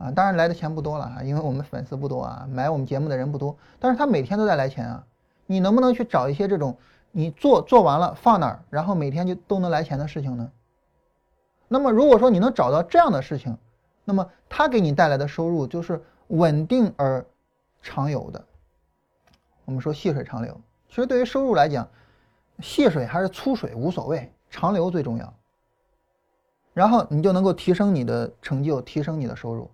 啊，当然来的钱不多了哈，因为我们粉丝不多啊，买我们节目的人不多，但是他每天都在来钱啊，你能不能去找一些这种？你做做完了放哪儿，然后每天就都能来钱的事情呢？那么如果说你能找到这样的事情，那么它给你带来的收入就是稳定而长有的。我们说细水长流，其实对于收入来讲，细水还是粗水无所谓，长流最重要。然后你就能够提升你的成就，提升你的收入。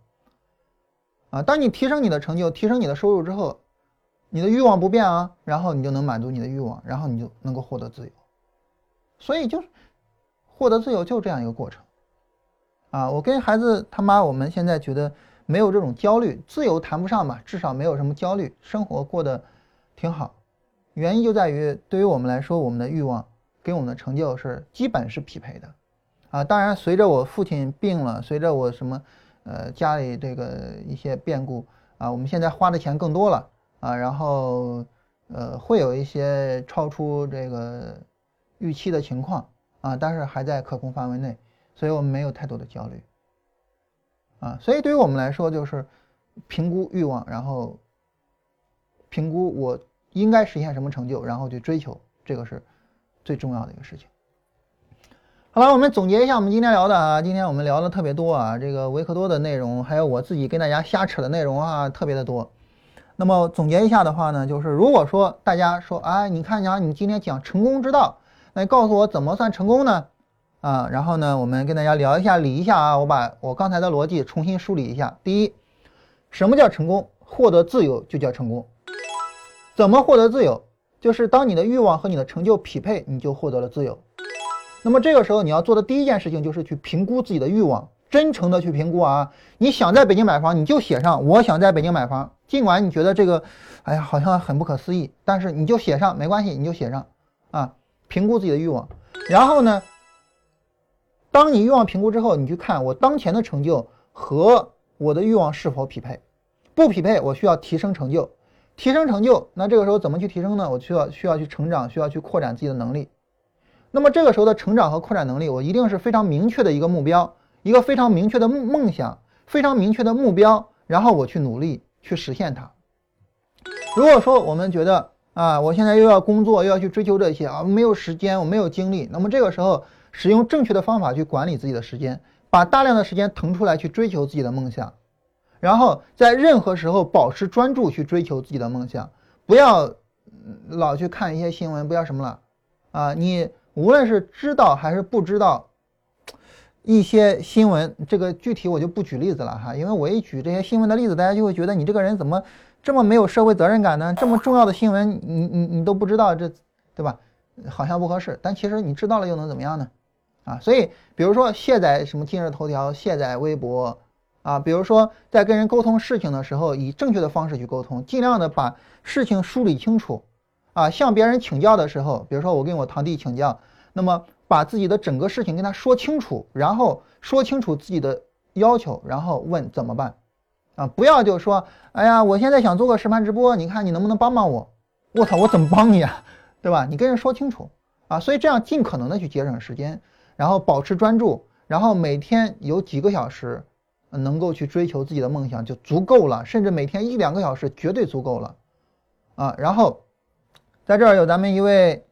啊，当你提升你的成就，提升你的收入之后。你的欲望不变啊，然后你就能满足你的欲望，然后你就能够获得自由。所以就是获得自由就这样一个过程啊。我跟孩子他妈，我们现在觉得没有这种焦虑，自由谈不上吧，至少没有什么焦虑，生活过得挺好。原因就在于对于我们来说，我们的欲望跟我们的成就，是基本是匹配的啊。当然，随着我父亲病了，随着我什么呃家里这个一些变故啊，我们现在花的钱更多了。啊，然后，呃，会有一些超出这个预期的情况啊，但是还在可控范围内，所以我们没有太多的焦虑。啊，所以对于我们来说，就是评估欲望，然后评估我应该实现什么成就，然后去追求，这个是最重要的一个事情。好了，我们总结一下我们今天聊的啊，今天我们聊的特别多啊，这个维克多的内容，还有我自己跟大家瞎扯的内容啊，特别的多。那么总结一下的话呢，就是如果说大家说，哎，你看讲你今天讲成功之道，那你告诉我怎么算成功呢？啊，然后呢，我们跟大家聊一下理一下啊，我把我刚才的逻辑重新梳理一下。第一，什么叫成功？获得自由就叫成功。怎么获得自由？就是当你的欲望和你的成就匹配，你就获得了自由。那么这个时候你要做的第一件事情就是去评估自己的欲望。真诚的去评估啊！你想在北京买房，你就写上我想在北京买房。尽管你觉得这个，哎呀，好像很不可思议，但是你就写上，没关系，你就写上啊。评估自己的欲望，然后呢，当你欲望评估之后，你去看我当前的成就和我的欲望是否匹配。不匹配，我需要提升成就。提升成就，那这个时候怎么去提升呢？我需要需要去成长，需要去扩展自己的能力。那么这个时候的成长和扩展能力，我一定是非常明确的一个目标。一个非常明确的梦梦想，非常明确的目标，然后我去努力去实现它。如果说我们觉得啊，我现在又要工作，又要去追求这些啊，没有时间，我没有精力，那么这个时候使用正确的方法去管理自己的时间，把大量的时间腾出来去追求自己的梦想，然后在任何时候保持专注去追求自己的梦想，不要老去看一些新闻，不要什么了啊，你无论是知道还是不知道。一些新闻，这个具体我就不举例子了哈，因为我一举这些新闻的例子，大家就会觉得你这个人怎么这么没有社会责任感呢？这么重要的新闻，你你你都不知道，这对吧？好像不合适，但其实你知道了又能怎么样呢？啊，所以比如说卸载什么今日头条，卸载微博啊，比如说在跟人沟通事情的时候，以正确的方式去沟通，尽量的把事情梳理清楚啊。向别人请教的时候，比如说我跟我堂弟请教，那么。把自己的整个事情跟他说清楚，然后说清楚自己的要求，然后问怎么办，啊，不要就说，哎呀，我现在想做个实盘直播，你看你能不能帮帮我？我操，我怎么帮你啊？对吧？你跟人说清楚啊，所以这样尽可能的去节省时间，然后保持专注，然后每天有几个小时能够去追求自己的梦想就足够了，甚至每天一两个小时绝对足够了，啊，然后在这儿有咱们一位。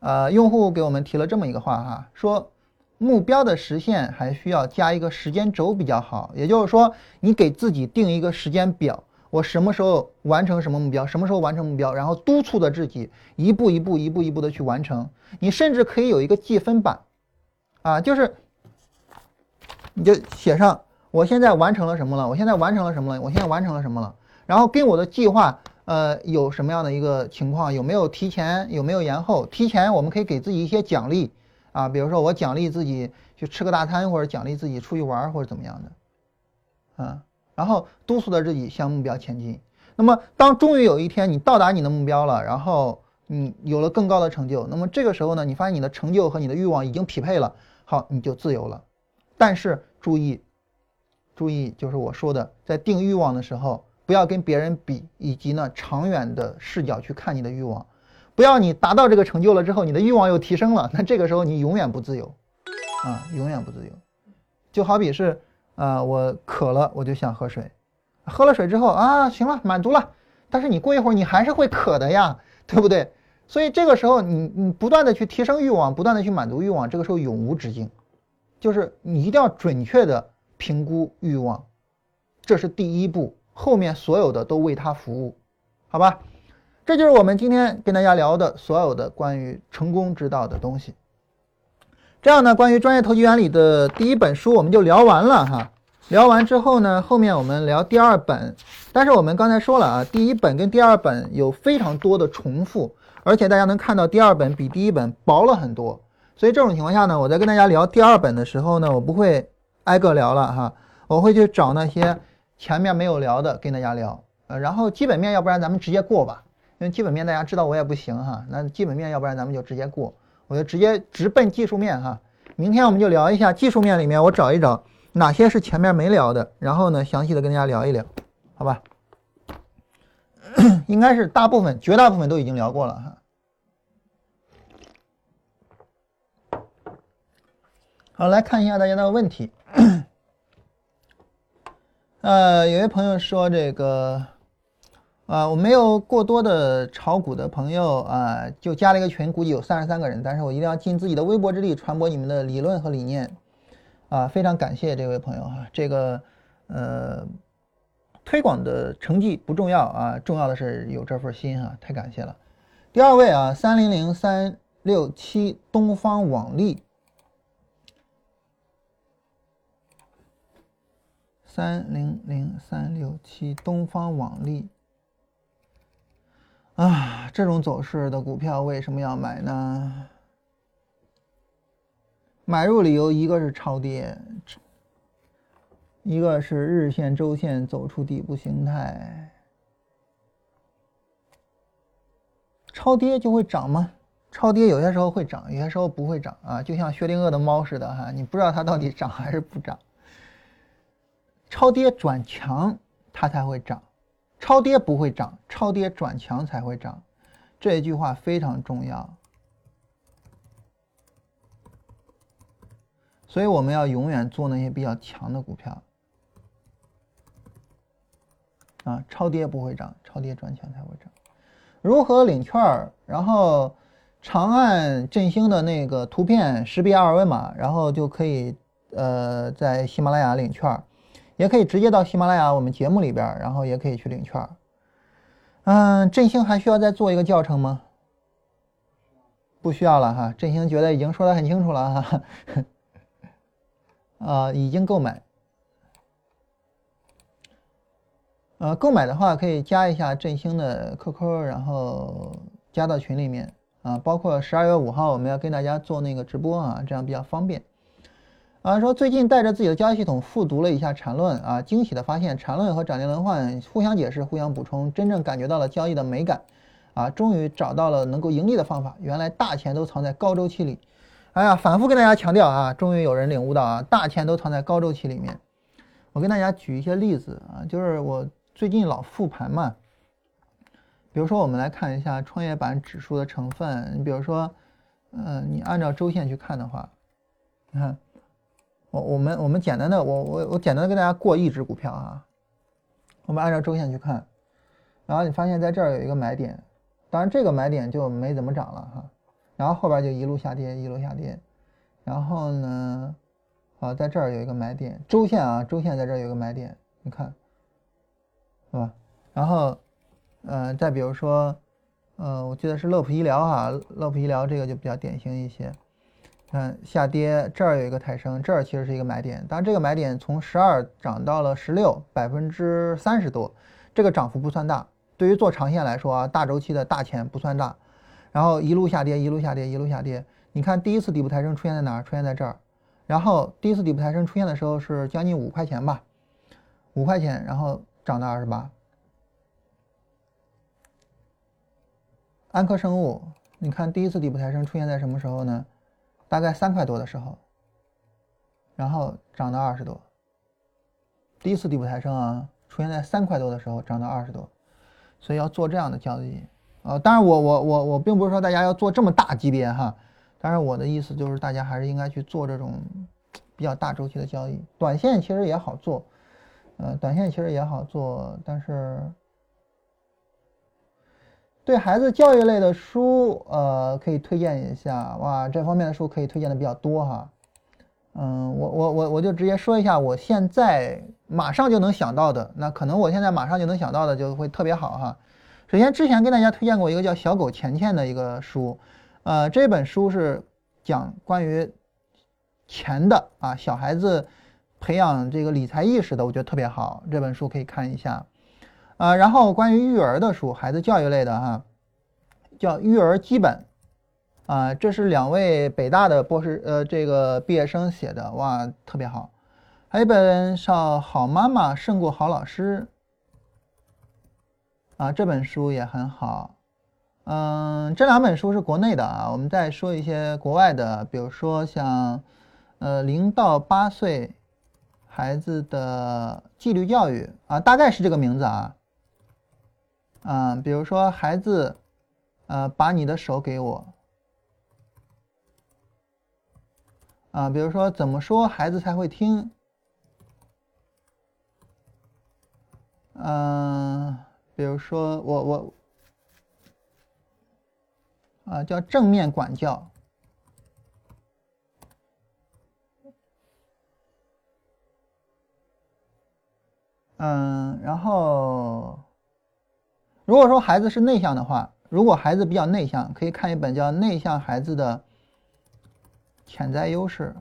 呃，用户给我们提了这么一个话哈，说目标的实现还需要加一个时间轴比较好，也就是说，你给自己定一个时间表，我什么时候完成什么目标，什么时候完成目标，然后督促着自己一步一步、一步一步的去完成。你甚至可以有一个记分板，啊，就是你就写上我现在完成了什么了，我现在完成了什么了，我现在完成了什么了，然后跟我的计划呃有什么样的一个情况，有没有提前，有没有延后？提前我们可以给自己一些奖励啊，比如说我奖励自己去吃个大餐，或者奖励自己出去玩，或者怎么样的，啊。然后督促着自己向目标前进。那么，当终于有一天你到达你的目标了，然后你有了更高的成就，那么这个时候呢，你发现你的成就和你的欲望已经匹配了，好，你就自由了。但是注意，注意，就是我说的，在定欲望的时候，不要跟别人比，以及呢长远的视角去看你的欲望，不要你达到这个成就了之后，你的欲望又提升了，那这个时候你永远不自由，啊，永远不自由。就好比是。啊，我渴了，我就想喝水，喝了水之后啊，行了，满足了。但是你过一会儿，你还是会渴的呀，对不对？所以这个时候，你你不断的去提升欲望，不断的去满足欲望，这个时候永无止境。就是你一定要准确的评估欲望，这是第一步，后面所有的都为它服务，好吧？这就是我们今天跟大家聊的所有的关于成功之道的东西。这样呢，关于专业投机原理的第一本书我们就聊完了哈。聊完之后呢，后面我们聊第二本。但是我们刚才说了啊，第一本跟第二本有非常多的重复，而且大家能看到第二本比第一本薄了很多。所以这种情况下呢，我在跟大家聊第二本的时候呢，我不会挨个聊了哈，我会去找那些前面没有聊的跟大家聊。呃，然后基本面，要不然咱们直接过吧，因为基本面大家知道我也不行哈。那基本面，要不然咱们就直接过。我就直接直奔技术面哈，明天我们就聊一下技术面里面，我找一找哪些是前面没聊的，然后呢，详细的跟大家聊一聊，好吧？应该是大部分、绝大部分都已经聊过了哈。好，来看一下大家的问题。呃，有位朋友说这个。啊，我没有过多的炒股的朋友啊，就加了一个群，估计有三十三个人。但是我一定要尽自己的微薄之力传播你们的理论和理念，啊，非常感谢这位朋友哈。这个呃，推广的成绩不重要啊，重要的是有这份心啊，太感谢了。第二位啊，三零零三六七东方网力，三零零三六七东方网力。啊，这种走势的股票为什么要买呢？买入理由一个是超跌，一个是日线、周线走出底部形态。超跌就会涨吗？超跌有些时候会涨，有些时候不会涨啊，就像薛定谔的猫似的哈，你不知道它到底涨还是不涨。超跌转强，它才会涨。超跌不会涨，超跌转强才会涨，这一句话非常重要。所以我们要永远做那些比较强的股票。啊，超跌不会涨，超跌转强才会涨。如何领券儿？然后长按振兴的那个图片识别二维码，然后就可以呃在喜马拉雅领券儿。也可以直接到喜马拉雅我们节目里边，然后也可以去领券。嗯，振兴还需要再做一个教程吗？不需要了哈，振兴觉得已经说的很清楚了哈。啊，已经购买。呃，购买的话可以加一下振兴的 QQ，然后加到群里面啊。包括十二月五号我们要跟大家做那个直播啊，这样比较方便。啊，说最近带着自己的交易系统复读了一下缠论啊，惊喜的发现缠论和涨跌轮换互相解释、互相补充，真正感觉到了交易的美感，啊，终于找到了能够盈利的方法。原来大钱都藏在高周期里，哎呀，反复跟大家强调啊，终于有人领悟到啊，大钱都藏在高周期里面。我跟大家举一些例子啊，就是我最近老复盘嘛，比如说我们来看一下创业板指数的成分，你比如说，嗯，你按照周线去看的话，你看。我我们我们简单的我我我简单的跟大家过一只股票啊，我们按照周线去看，然后你发现在这儿有一个买点，当然这个买点就没怎么涨了哈，然后后边就一路下跌一路下跌，然后呢，啊在这儿有一个买点，周线啊周线在这儿有个买点，你看，是吧？然后，呃，再比如说，呃，我记得是乐普医疗哈，乐普医疗这个就比较典型一些。看下跌，这儿有一个抬升，这儿其实是一个买点，当然这个买点从十二涨到了十六，百分之三十多，这个涨幅不算大。对于做长线来说啊，大周期的大钱不算大。然后一路下跌，一路下跌，一路下跌。你看第一次底部抬升出现在哪儿？出现在这儿。然后第一次底部抬升出现的时候是将近五块钱吧，五块钱，然后涨到二十八。安科生物，你看第一次底部抬升出现在什么时候呢？大概三块多的时候，然后涨到二十多。第一次底部抬升啊，出现在三块多的时候涨到二十多，所以要做这样的交易啊。当然，我我我我并不是说大家要做这么大级别哈，但是我的意思就是大家还是应该去做这种比较大周期的交易。短线其实也好做，呃，短线其实也好做，但是。对孩子教育类的书，呃，可以推荐一下哇，这方面的书可以推荐的比较多哈。嗯，我我我我就直接说一下，我现在马上就能想到的，那可能我现在马上就能想到的就会特别好哈。首先，之前跟大家推荐过一个叫《小狗钱钱》的一个书，呃，这本书是讲关于钱的啊，小孩子培养这个理财意识的，我觉得特别好，这本书可以看一下。啊，然后关于育儿的书，孩子教育类的哈，叫《育儿基本》，啊，这是两位北大的博士呃这个毕业生写的，哇，特别好。还有一本叫《好妈妈胜过好老师》，啊，这本书也很好。嗯，这两本书是国内的啊，我们再说一些国外的，比如说像呃零到八岁孩子的纪律教育啊，大概是这个名字啊。嗯，比如说孩子，呃，把你的手给我。啊，比如说怎么说孩子才会听？嗯，比如说我我，啊，叫正面管教。嗯，然后。如果说孩子是内向的话，如果孩子比较内向，可以看一本叫《内向孩子的潜在优势》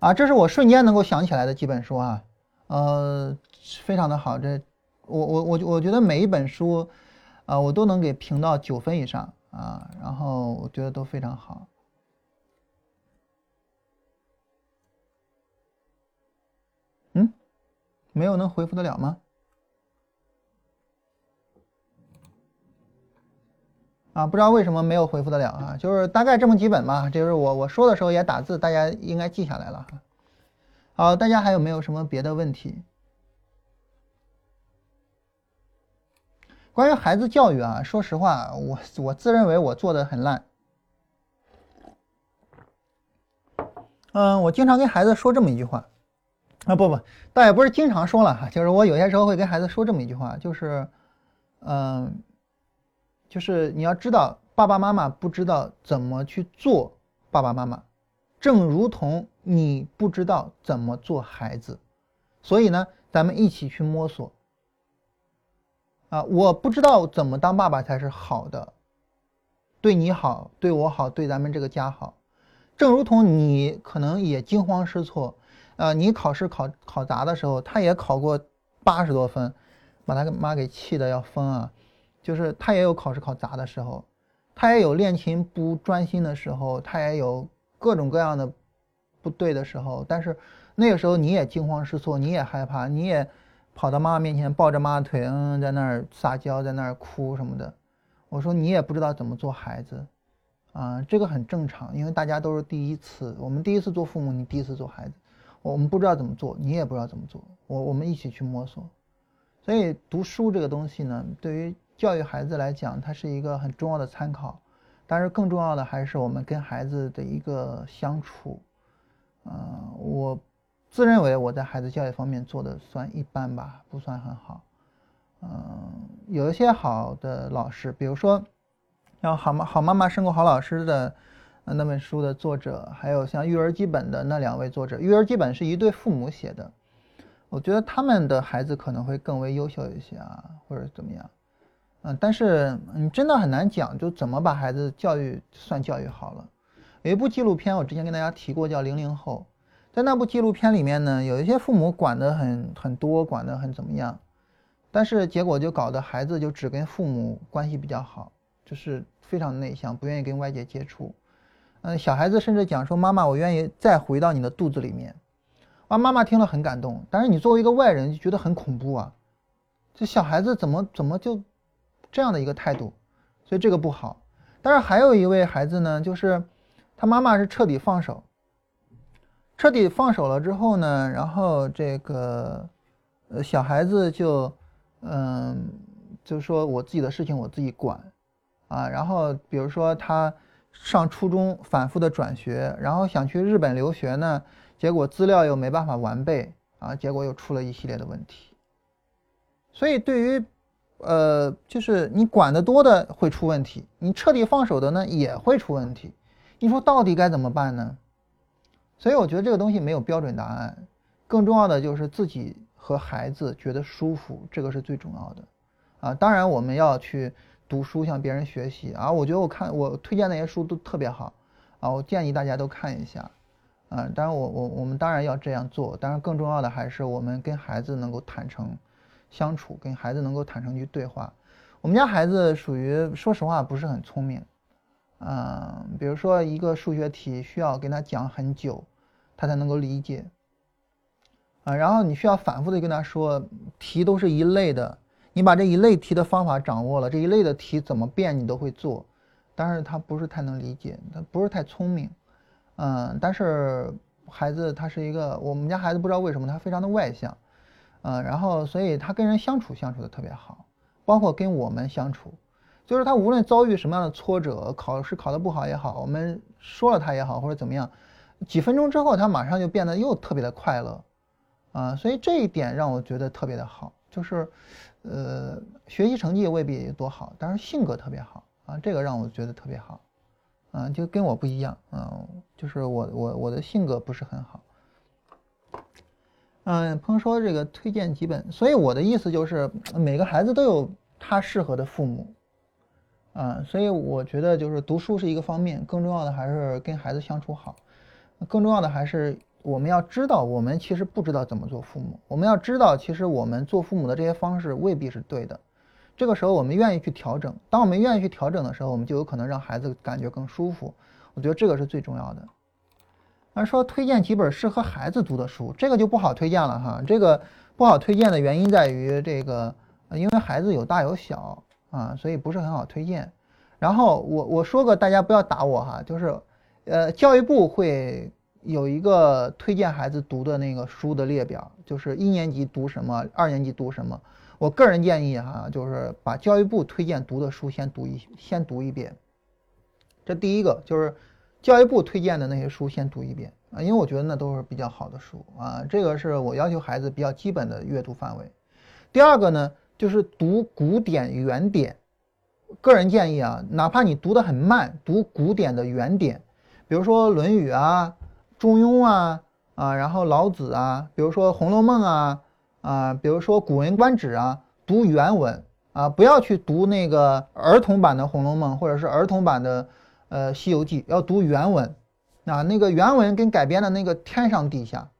啊，这是我瞬间能够想起来的几本书啊，呃，非常的好。这我我我我觉得每一本书啊，我都能给评到九分以上啊，然后我觉得都非常好。嗯，没有能回复得了吗？啊，不知道为什么没有回复得了啊，就是大概这么几本嘛，就是我我说的时候也打字，大家应该记下来了哈。好，大家还有没有什么别的问题？关于孩子教育啊，说实话，我我自认为我做的很烂。嗯，我经常跟孩子说这么一句话，啊不不，倒也不是经常说了哈，就是我有些时候会跟孩子说这么一句话，就是，嗯。就是你要知道，爸爸妈妈不知道怎么去做爸爸妈妈，正如同你不知道怎么做孩子，所以呢，咱们一起去摸索。啊，我不知道怎么当爸爸才是好的，对你好，对我好，对咱们这个家好。正如同你可能也惊慌失措，啊，你考试考考砸的时候，他也考过八十多分，把他妈给气的要疯啊。就是他也有考试考砸的时候，他也有练琴不专心的时候，他也有各种各样的不对的时候。但是那个时候你也惊慌失措，你也害怕，你也跑到妈妈面前抱着妈妈腿，嗯，在那儿撒娇，在那儿哭什么的。我说你也不知道怎么做孩子，啊，这个很正常，因为大家都是第一次，我们第一次做父母，你第一次做孩子，我们不知道怎么做，你也不知道怎么做，我我们一起去摸索。所以读书这个东西呢，对于教育孩子来讲，它是一个很重要的参考，但是更重要的还是我们跟孩子的一个相处。嗯，我自认为我在孩子教育方面做的算一般吧，不算很好。嗯，有一些好的老师，比如说像好妈好妈妈胜过好老师的那本书的作者，还有像育儿基本的那两位作者，育儿基本是一对父母写的。我觉得他们的孩子可能会更为优秀一些啊，或者怎么样，嗯，但是你真的很难讲，就怎么把孩子教育算教育好了。有一部纪录片，我之前跟大家提过，叫《零零后》。在那部纪录片里面呢，有一些父母管得很很多，管得很怎么样，但是结果就搞得孩子就只跟父母关系比较好，就是非常内向，不愿意跟外界接触。嗯，小孩子甚至讲说：“妈妈，我愿意再回到你的肚子里面。”啊，妈妈听了很感动，但是你作为一个外人就觉得很恐怖啊！这小孩子怎么怎么就这样的一个态度？所以这个不好。但是还有一位孩子呢，就是他妈妈是彻底放手，彻底放手了之后呢，然后这个呃小孩子就嗯，就说我自己的事情我自己管啊。然后比如说他上初中反复的转学，然后想去日本留学呢。结果资料又没办法完备啊，结果又出了一系列的问题。所以对于，呃，就是你管得多的会出问题，你彻底放手的呢也会出问题。你说到底该怎么办呢？所以我觉得这个东西没有标准答案，更重要的就是自己和孩子觉得舒服，这个是最重要的。啊，当然我们要去读书，向别人学习啊。我觉得我看我推荐那些书都特别好啊，我建议大家都看一下。嗯，当然我我我们当然要这样做，当然更重要的还是我们跟孩子能够坦诚相处，跟孩子能够坦诚去对话。我们家孩子属于说实话不是很聪明，嗯，比如说一个数学题需要跟他讲很久，他才能够理解，啊，然后你需要反复的跟他说，题都是一类的，你把这一类题的方法掌握了，这一类的题怎么变你都会做，但是他不是太能理解，他不是太聪明。嗯，但是孩子他是一个，我们家孩子不知道为什么他非常的外向，嗯，然后所以他跟人相处相处的特别好，包括跟我们相处，就是他无论遭遇什么样的挫折，考试考得不好也好，我们说了他也好或者怎么样，几分钟之后他马上就变得又特别的快乐，啊，所以这一点让我觉得特别的好，就是，呃，学习成绩未必多好，但是性格特别好啊，这个让我觉得特别好。嗯，就跟我不一样，嗯，就是我我我的性格不是很好。嗯，朋友说这个推荐几本，所以我的意思就是每个孩子都有他适合的父母，啊，所以我觉得就是读书是一个方面，更重要的还是跟孩子相处好，更重要的还是我们要知道我们其实不知道怎么做父母，我们要知道其实我们做父母的这些方式未必是对的。这个时候，我们愿意去调整。当我们愿意去调整的时候，我们就有可能让孩子感觉更舒服。我觉得这个是最重要的。而说推荐几本适合孩子读的书，这个就不好推荐了哈。这个不好推荐的原因在于这个，因为孩子有大有小啊，所以不是很好推荐。然后我我说个大家不要打我哈，就是，呃，教育部会有一个推荐孩子读的那个书的列表，就是一年级读什么，二年级读什么。我个人建议哈，就是把教育部推荐读的书先读一先读一遍。这第一个就是教育部推荐的那些书先读一遍啊，因为我觉得那都是比较好的书啊，这个是我要求孩子比较基本的阅读范围。第二个呢，就是读古典原典。个人建议啊，哪怕你读得很慢，读古典的原典，比如说《论语》啊、《中庸》啊啊，然后老子啊，比如说《红楼梦》啊。啊，比如说《古文观止》啊，读原文啊，不要去读那个儿童版的《红楼梦》或者是儿童版的呃《西游记》，要读原文啊。那个原文跟改编的那个天上地下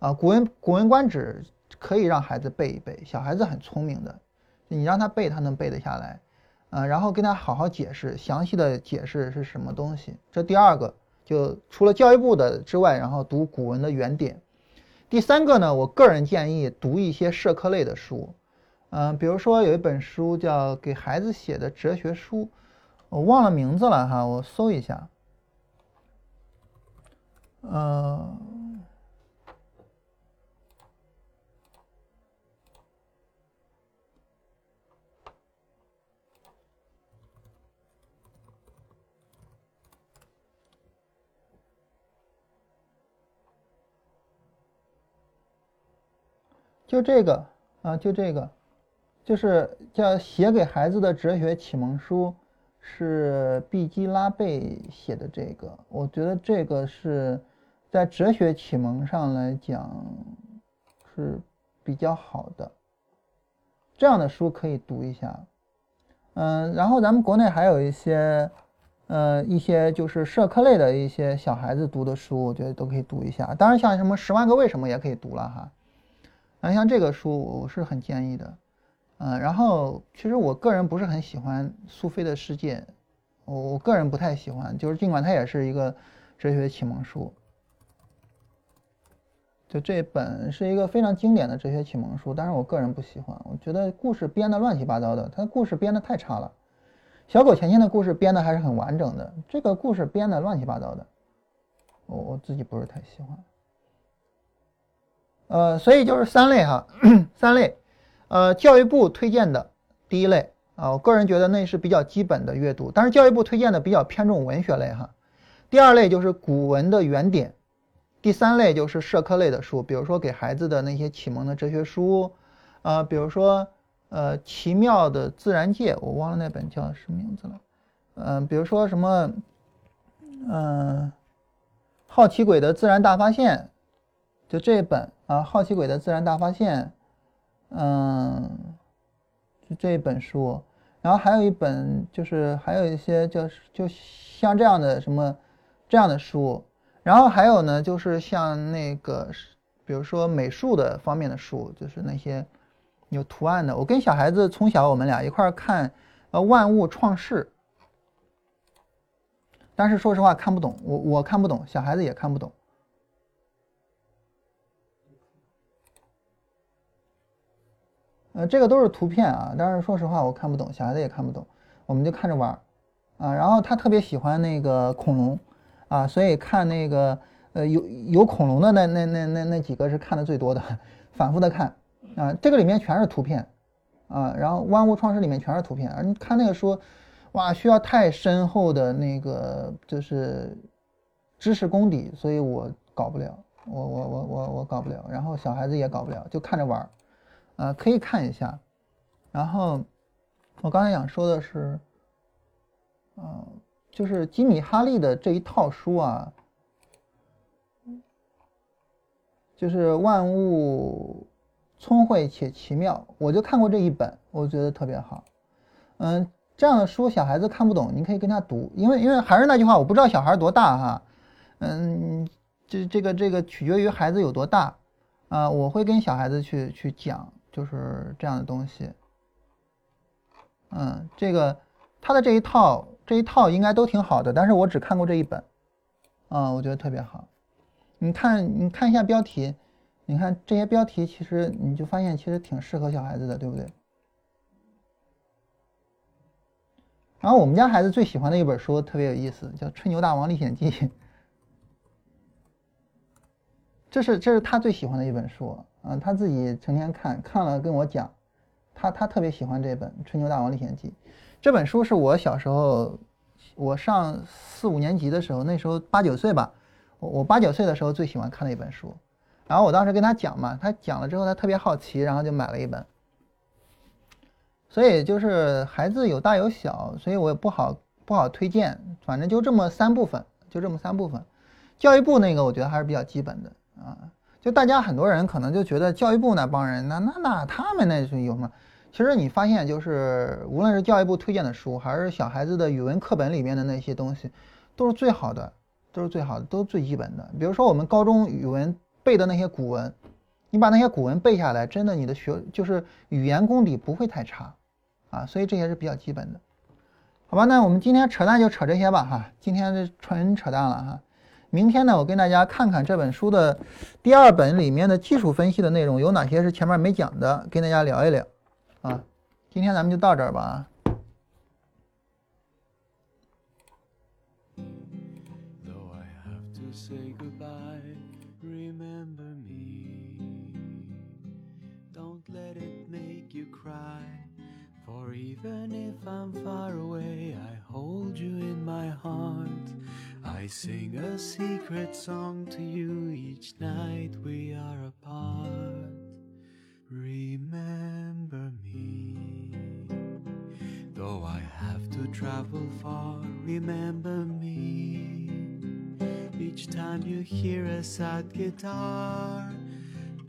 啊，《古文古文观止》可以让孩子背一背，小孩子很聪明的，你让他背，他能背得下来啊。然后跟他好好解释，详细的解释是什么东西。这第二个，就除了教育部的之外，然后读古文的原典。第三个呢，我个人建议读一些社科类的书，嗯，比如说有一本书叫《给孩子写的哲学书》，我忘了名字了哈，我搜一下，嗯。就这个啊，就这个，就是叫写给孩子的哲学启蒙书，是毕基拉贝写的。这个我觉得这个是在哲学启蒙上来讲是比较好的，这样的书可以读一下。嗯，然后咱们国内还有一些，呃，一些就是社科类的一些小孩子读的书，我觉得都可以读一下。当然，像什么《十万个为什么》也可以读了哈。啊，像这个书我是很建议的。嗯，然后其实我个人不是很喜欢苏菲的世界，我我个人不太喜欢，就是尽管它也是一个哲学启蒙书。就这本是一个非常经典的哲学启蒙书，但是我个人不喜欢，我觉得故事编的乱七八糟的，它故事编的太差了。小狗钱钱的故事编的还是很完整的，这个故事编的乱七八糟的，我我自己不是太喜欢。呃，所以就是三类哈，三类，呃，教育部推荐的第一类啊，我个人觉得那是比较基本的阅读，但是教育部推荐的比较偏重文学类哈。第二类就是古文的原点。第三类就是社科类的书，比如说给孩子的那些启蒙的哲学书，啊，比如说呃奇妙的自然界，我忘了那本叫什么名字了，嗯，比如说什么，嗯，好奇鬼的自然大发现，就这本啊，好奇鬼的自然大发现，嗯，就这一本书，然后还有一本就是还有一些叫就像这样的什么这样的书。然后还有呢，就是像那个，比如说美术的方面的书，就是那些有图案的。我跟小孩子从小我们俩一块儿看，呃，《万物创世》，但是说实话看不懂，我我看不懂，小孩子也看不懂。呃，这个都是图片啊，但是说实话我看不懂，小孩子也看不懂，我们就看着玩儿啊。然后他特别喜欢那个恐龙。啊，所以看那个，呃，有有恐龙的那那那那那几个是看的最多的，反复的看，啊，这个里面全是图片，啊，然后万物创世里面全是图片，而你看那个书，哇，需要太深厚的那个就是知识功底，所以我搞不了，我我我我我搞不了，然后小孩子也搞不了，就看着玩儿，啊，可以看一下，然后我刚才想说的是，嗯。就是吉米·哈利的这一套书啊，就是万物聪慧且奇妙，我就看过这一本，我觉得特别好。嗯，这样的书小孩子看不懂，你可以跟他读，因为因为还是那句话，我不知道小孩多大哈，嗯，这这个这个取决于孩子有多大啊，我会跟小孩子去去讲，就是这样的东西。嗯，这个他的这一套。这一套应该都挺好的，但是我只看过这一本，啊，我觉得特别好。你看，你看一下标题，你看这些标题，其实你就发现其实挺适合小孩子的，对不对？然后我们家孩子最喜欢的一本书特别有意思，叫《吹牛大王历险记》，这是这是他最喜欢的一本书，啊，他自己成天看，看了跟我讲，他他特别喜欢这本《吹牛大王历险记》。这本书是我小时候，我上四五年级的时候，那时候八九岁吧，我我八九岁的时候最喜欢看的一本书。然后我当时跟他讲嘛，他讲了之后，他特别好奇，然后就买了一本。所以就是孩子有大有小，所以我也不好不好推荐。反正就这么三部分，就这么三部分。教育部那个我觉得还是比较基本的啊。就大家很多人可能就觉得教育部那帮人，那那那他们那是有什么？其实你发现，就是无论是教育部推荐的书，还是小孩子的语文课本里面的那些东西，都是最好的，都是最好的，都最基本的。比如说我们高中语文背的那些古文，你把那些古文背下来，真的你的学就是语言功底不会太差，啊，所以这些是比较基本的，好吧？那我们今天扯淡就扯这些吧，哈，今天是纯扯淡了哈。明天呢，我跟大家看看这本书的第二本里面的技术分析的内容有哪些是前面没讲的，跟大家聊一聊。啊，今天咱们就到这儿吧。For even if I'm far away, I hold you in my heart. I sing a secret song to you each night we are apart. Remember me. Though I have to travel far, remember me. Each time you hear a sad guitar,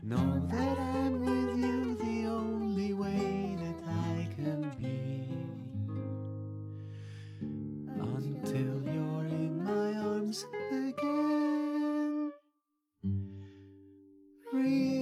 know that I'm with you the only way that I can be. Until you're again. Real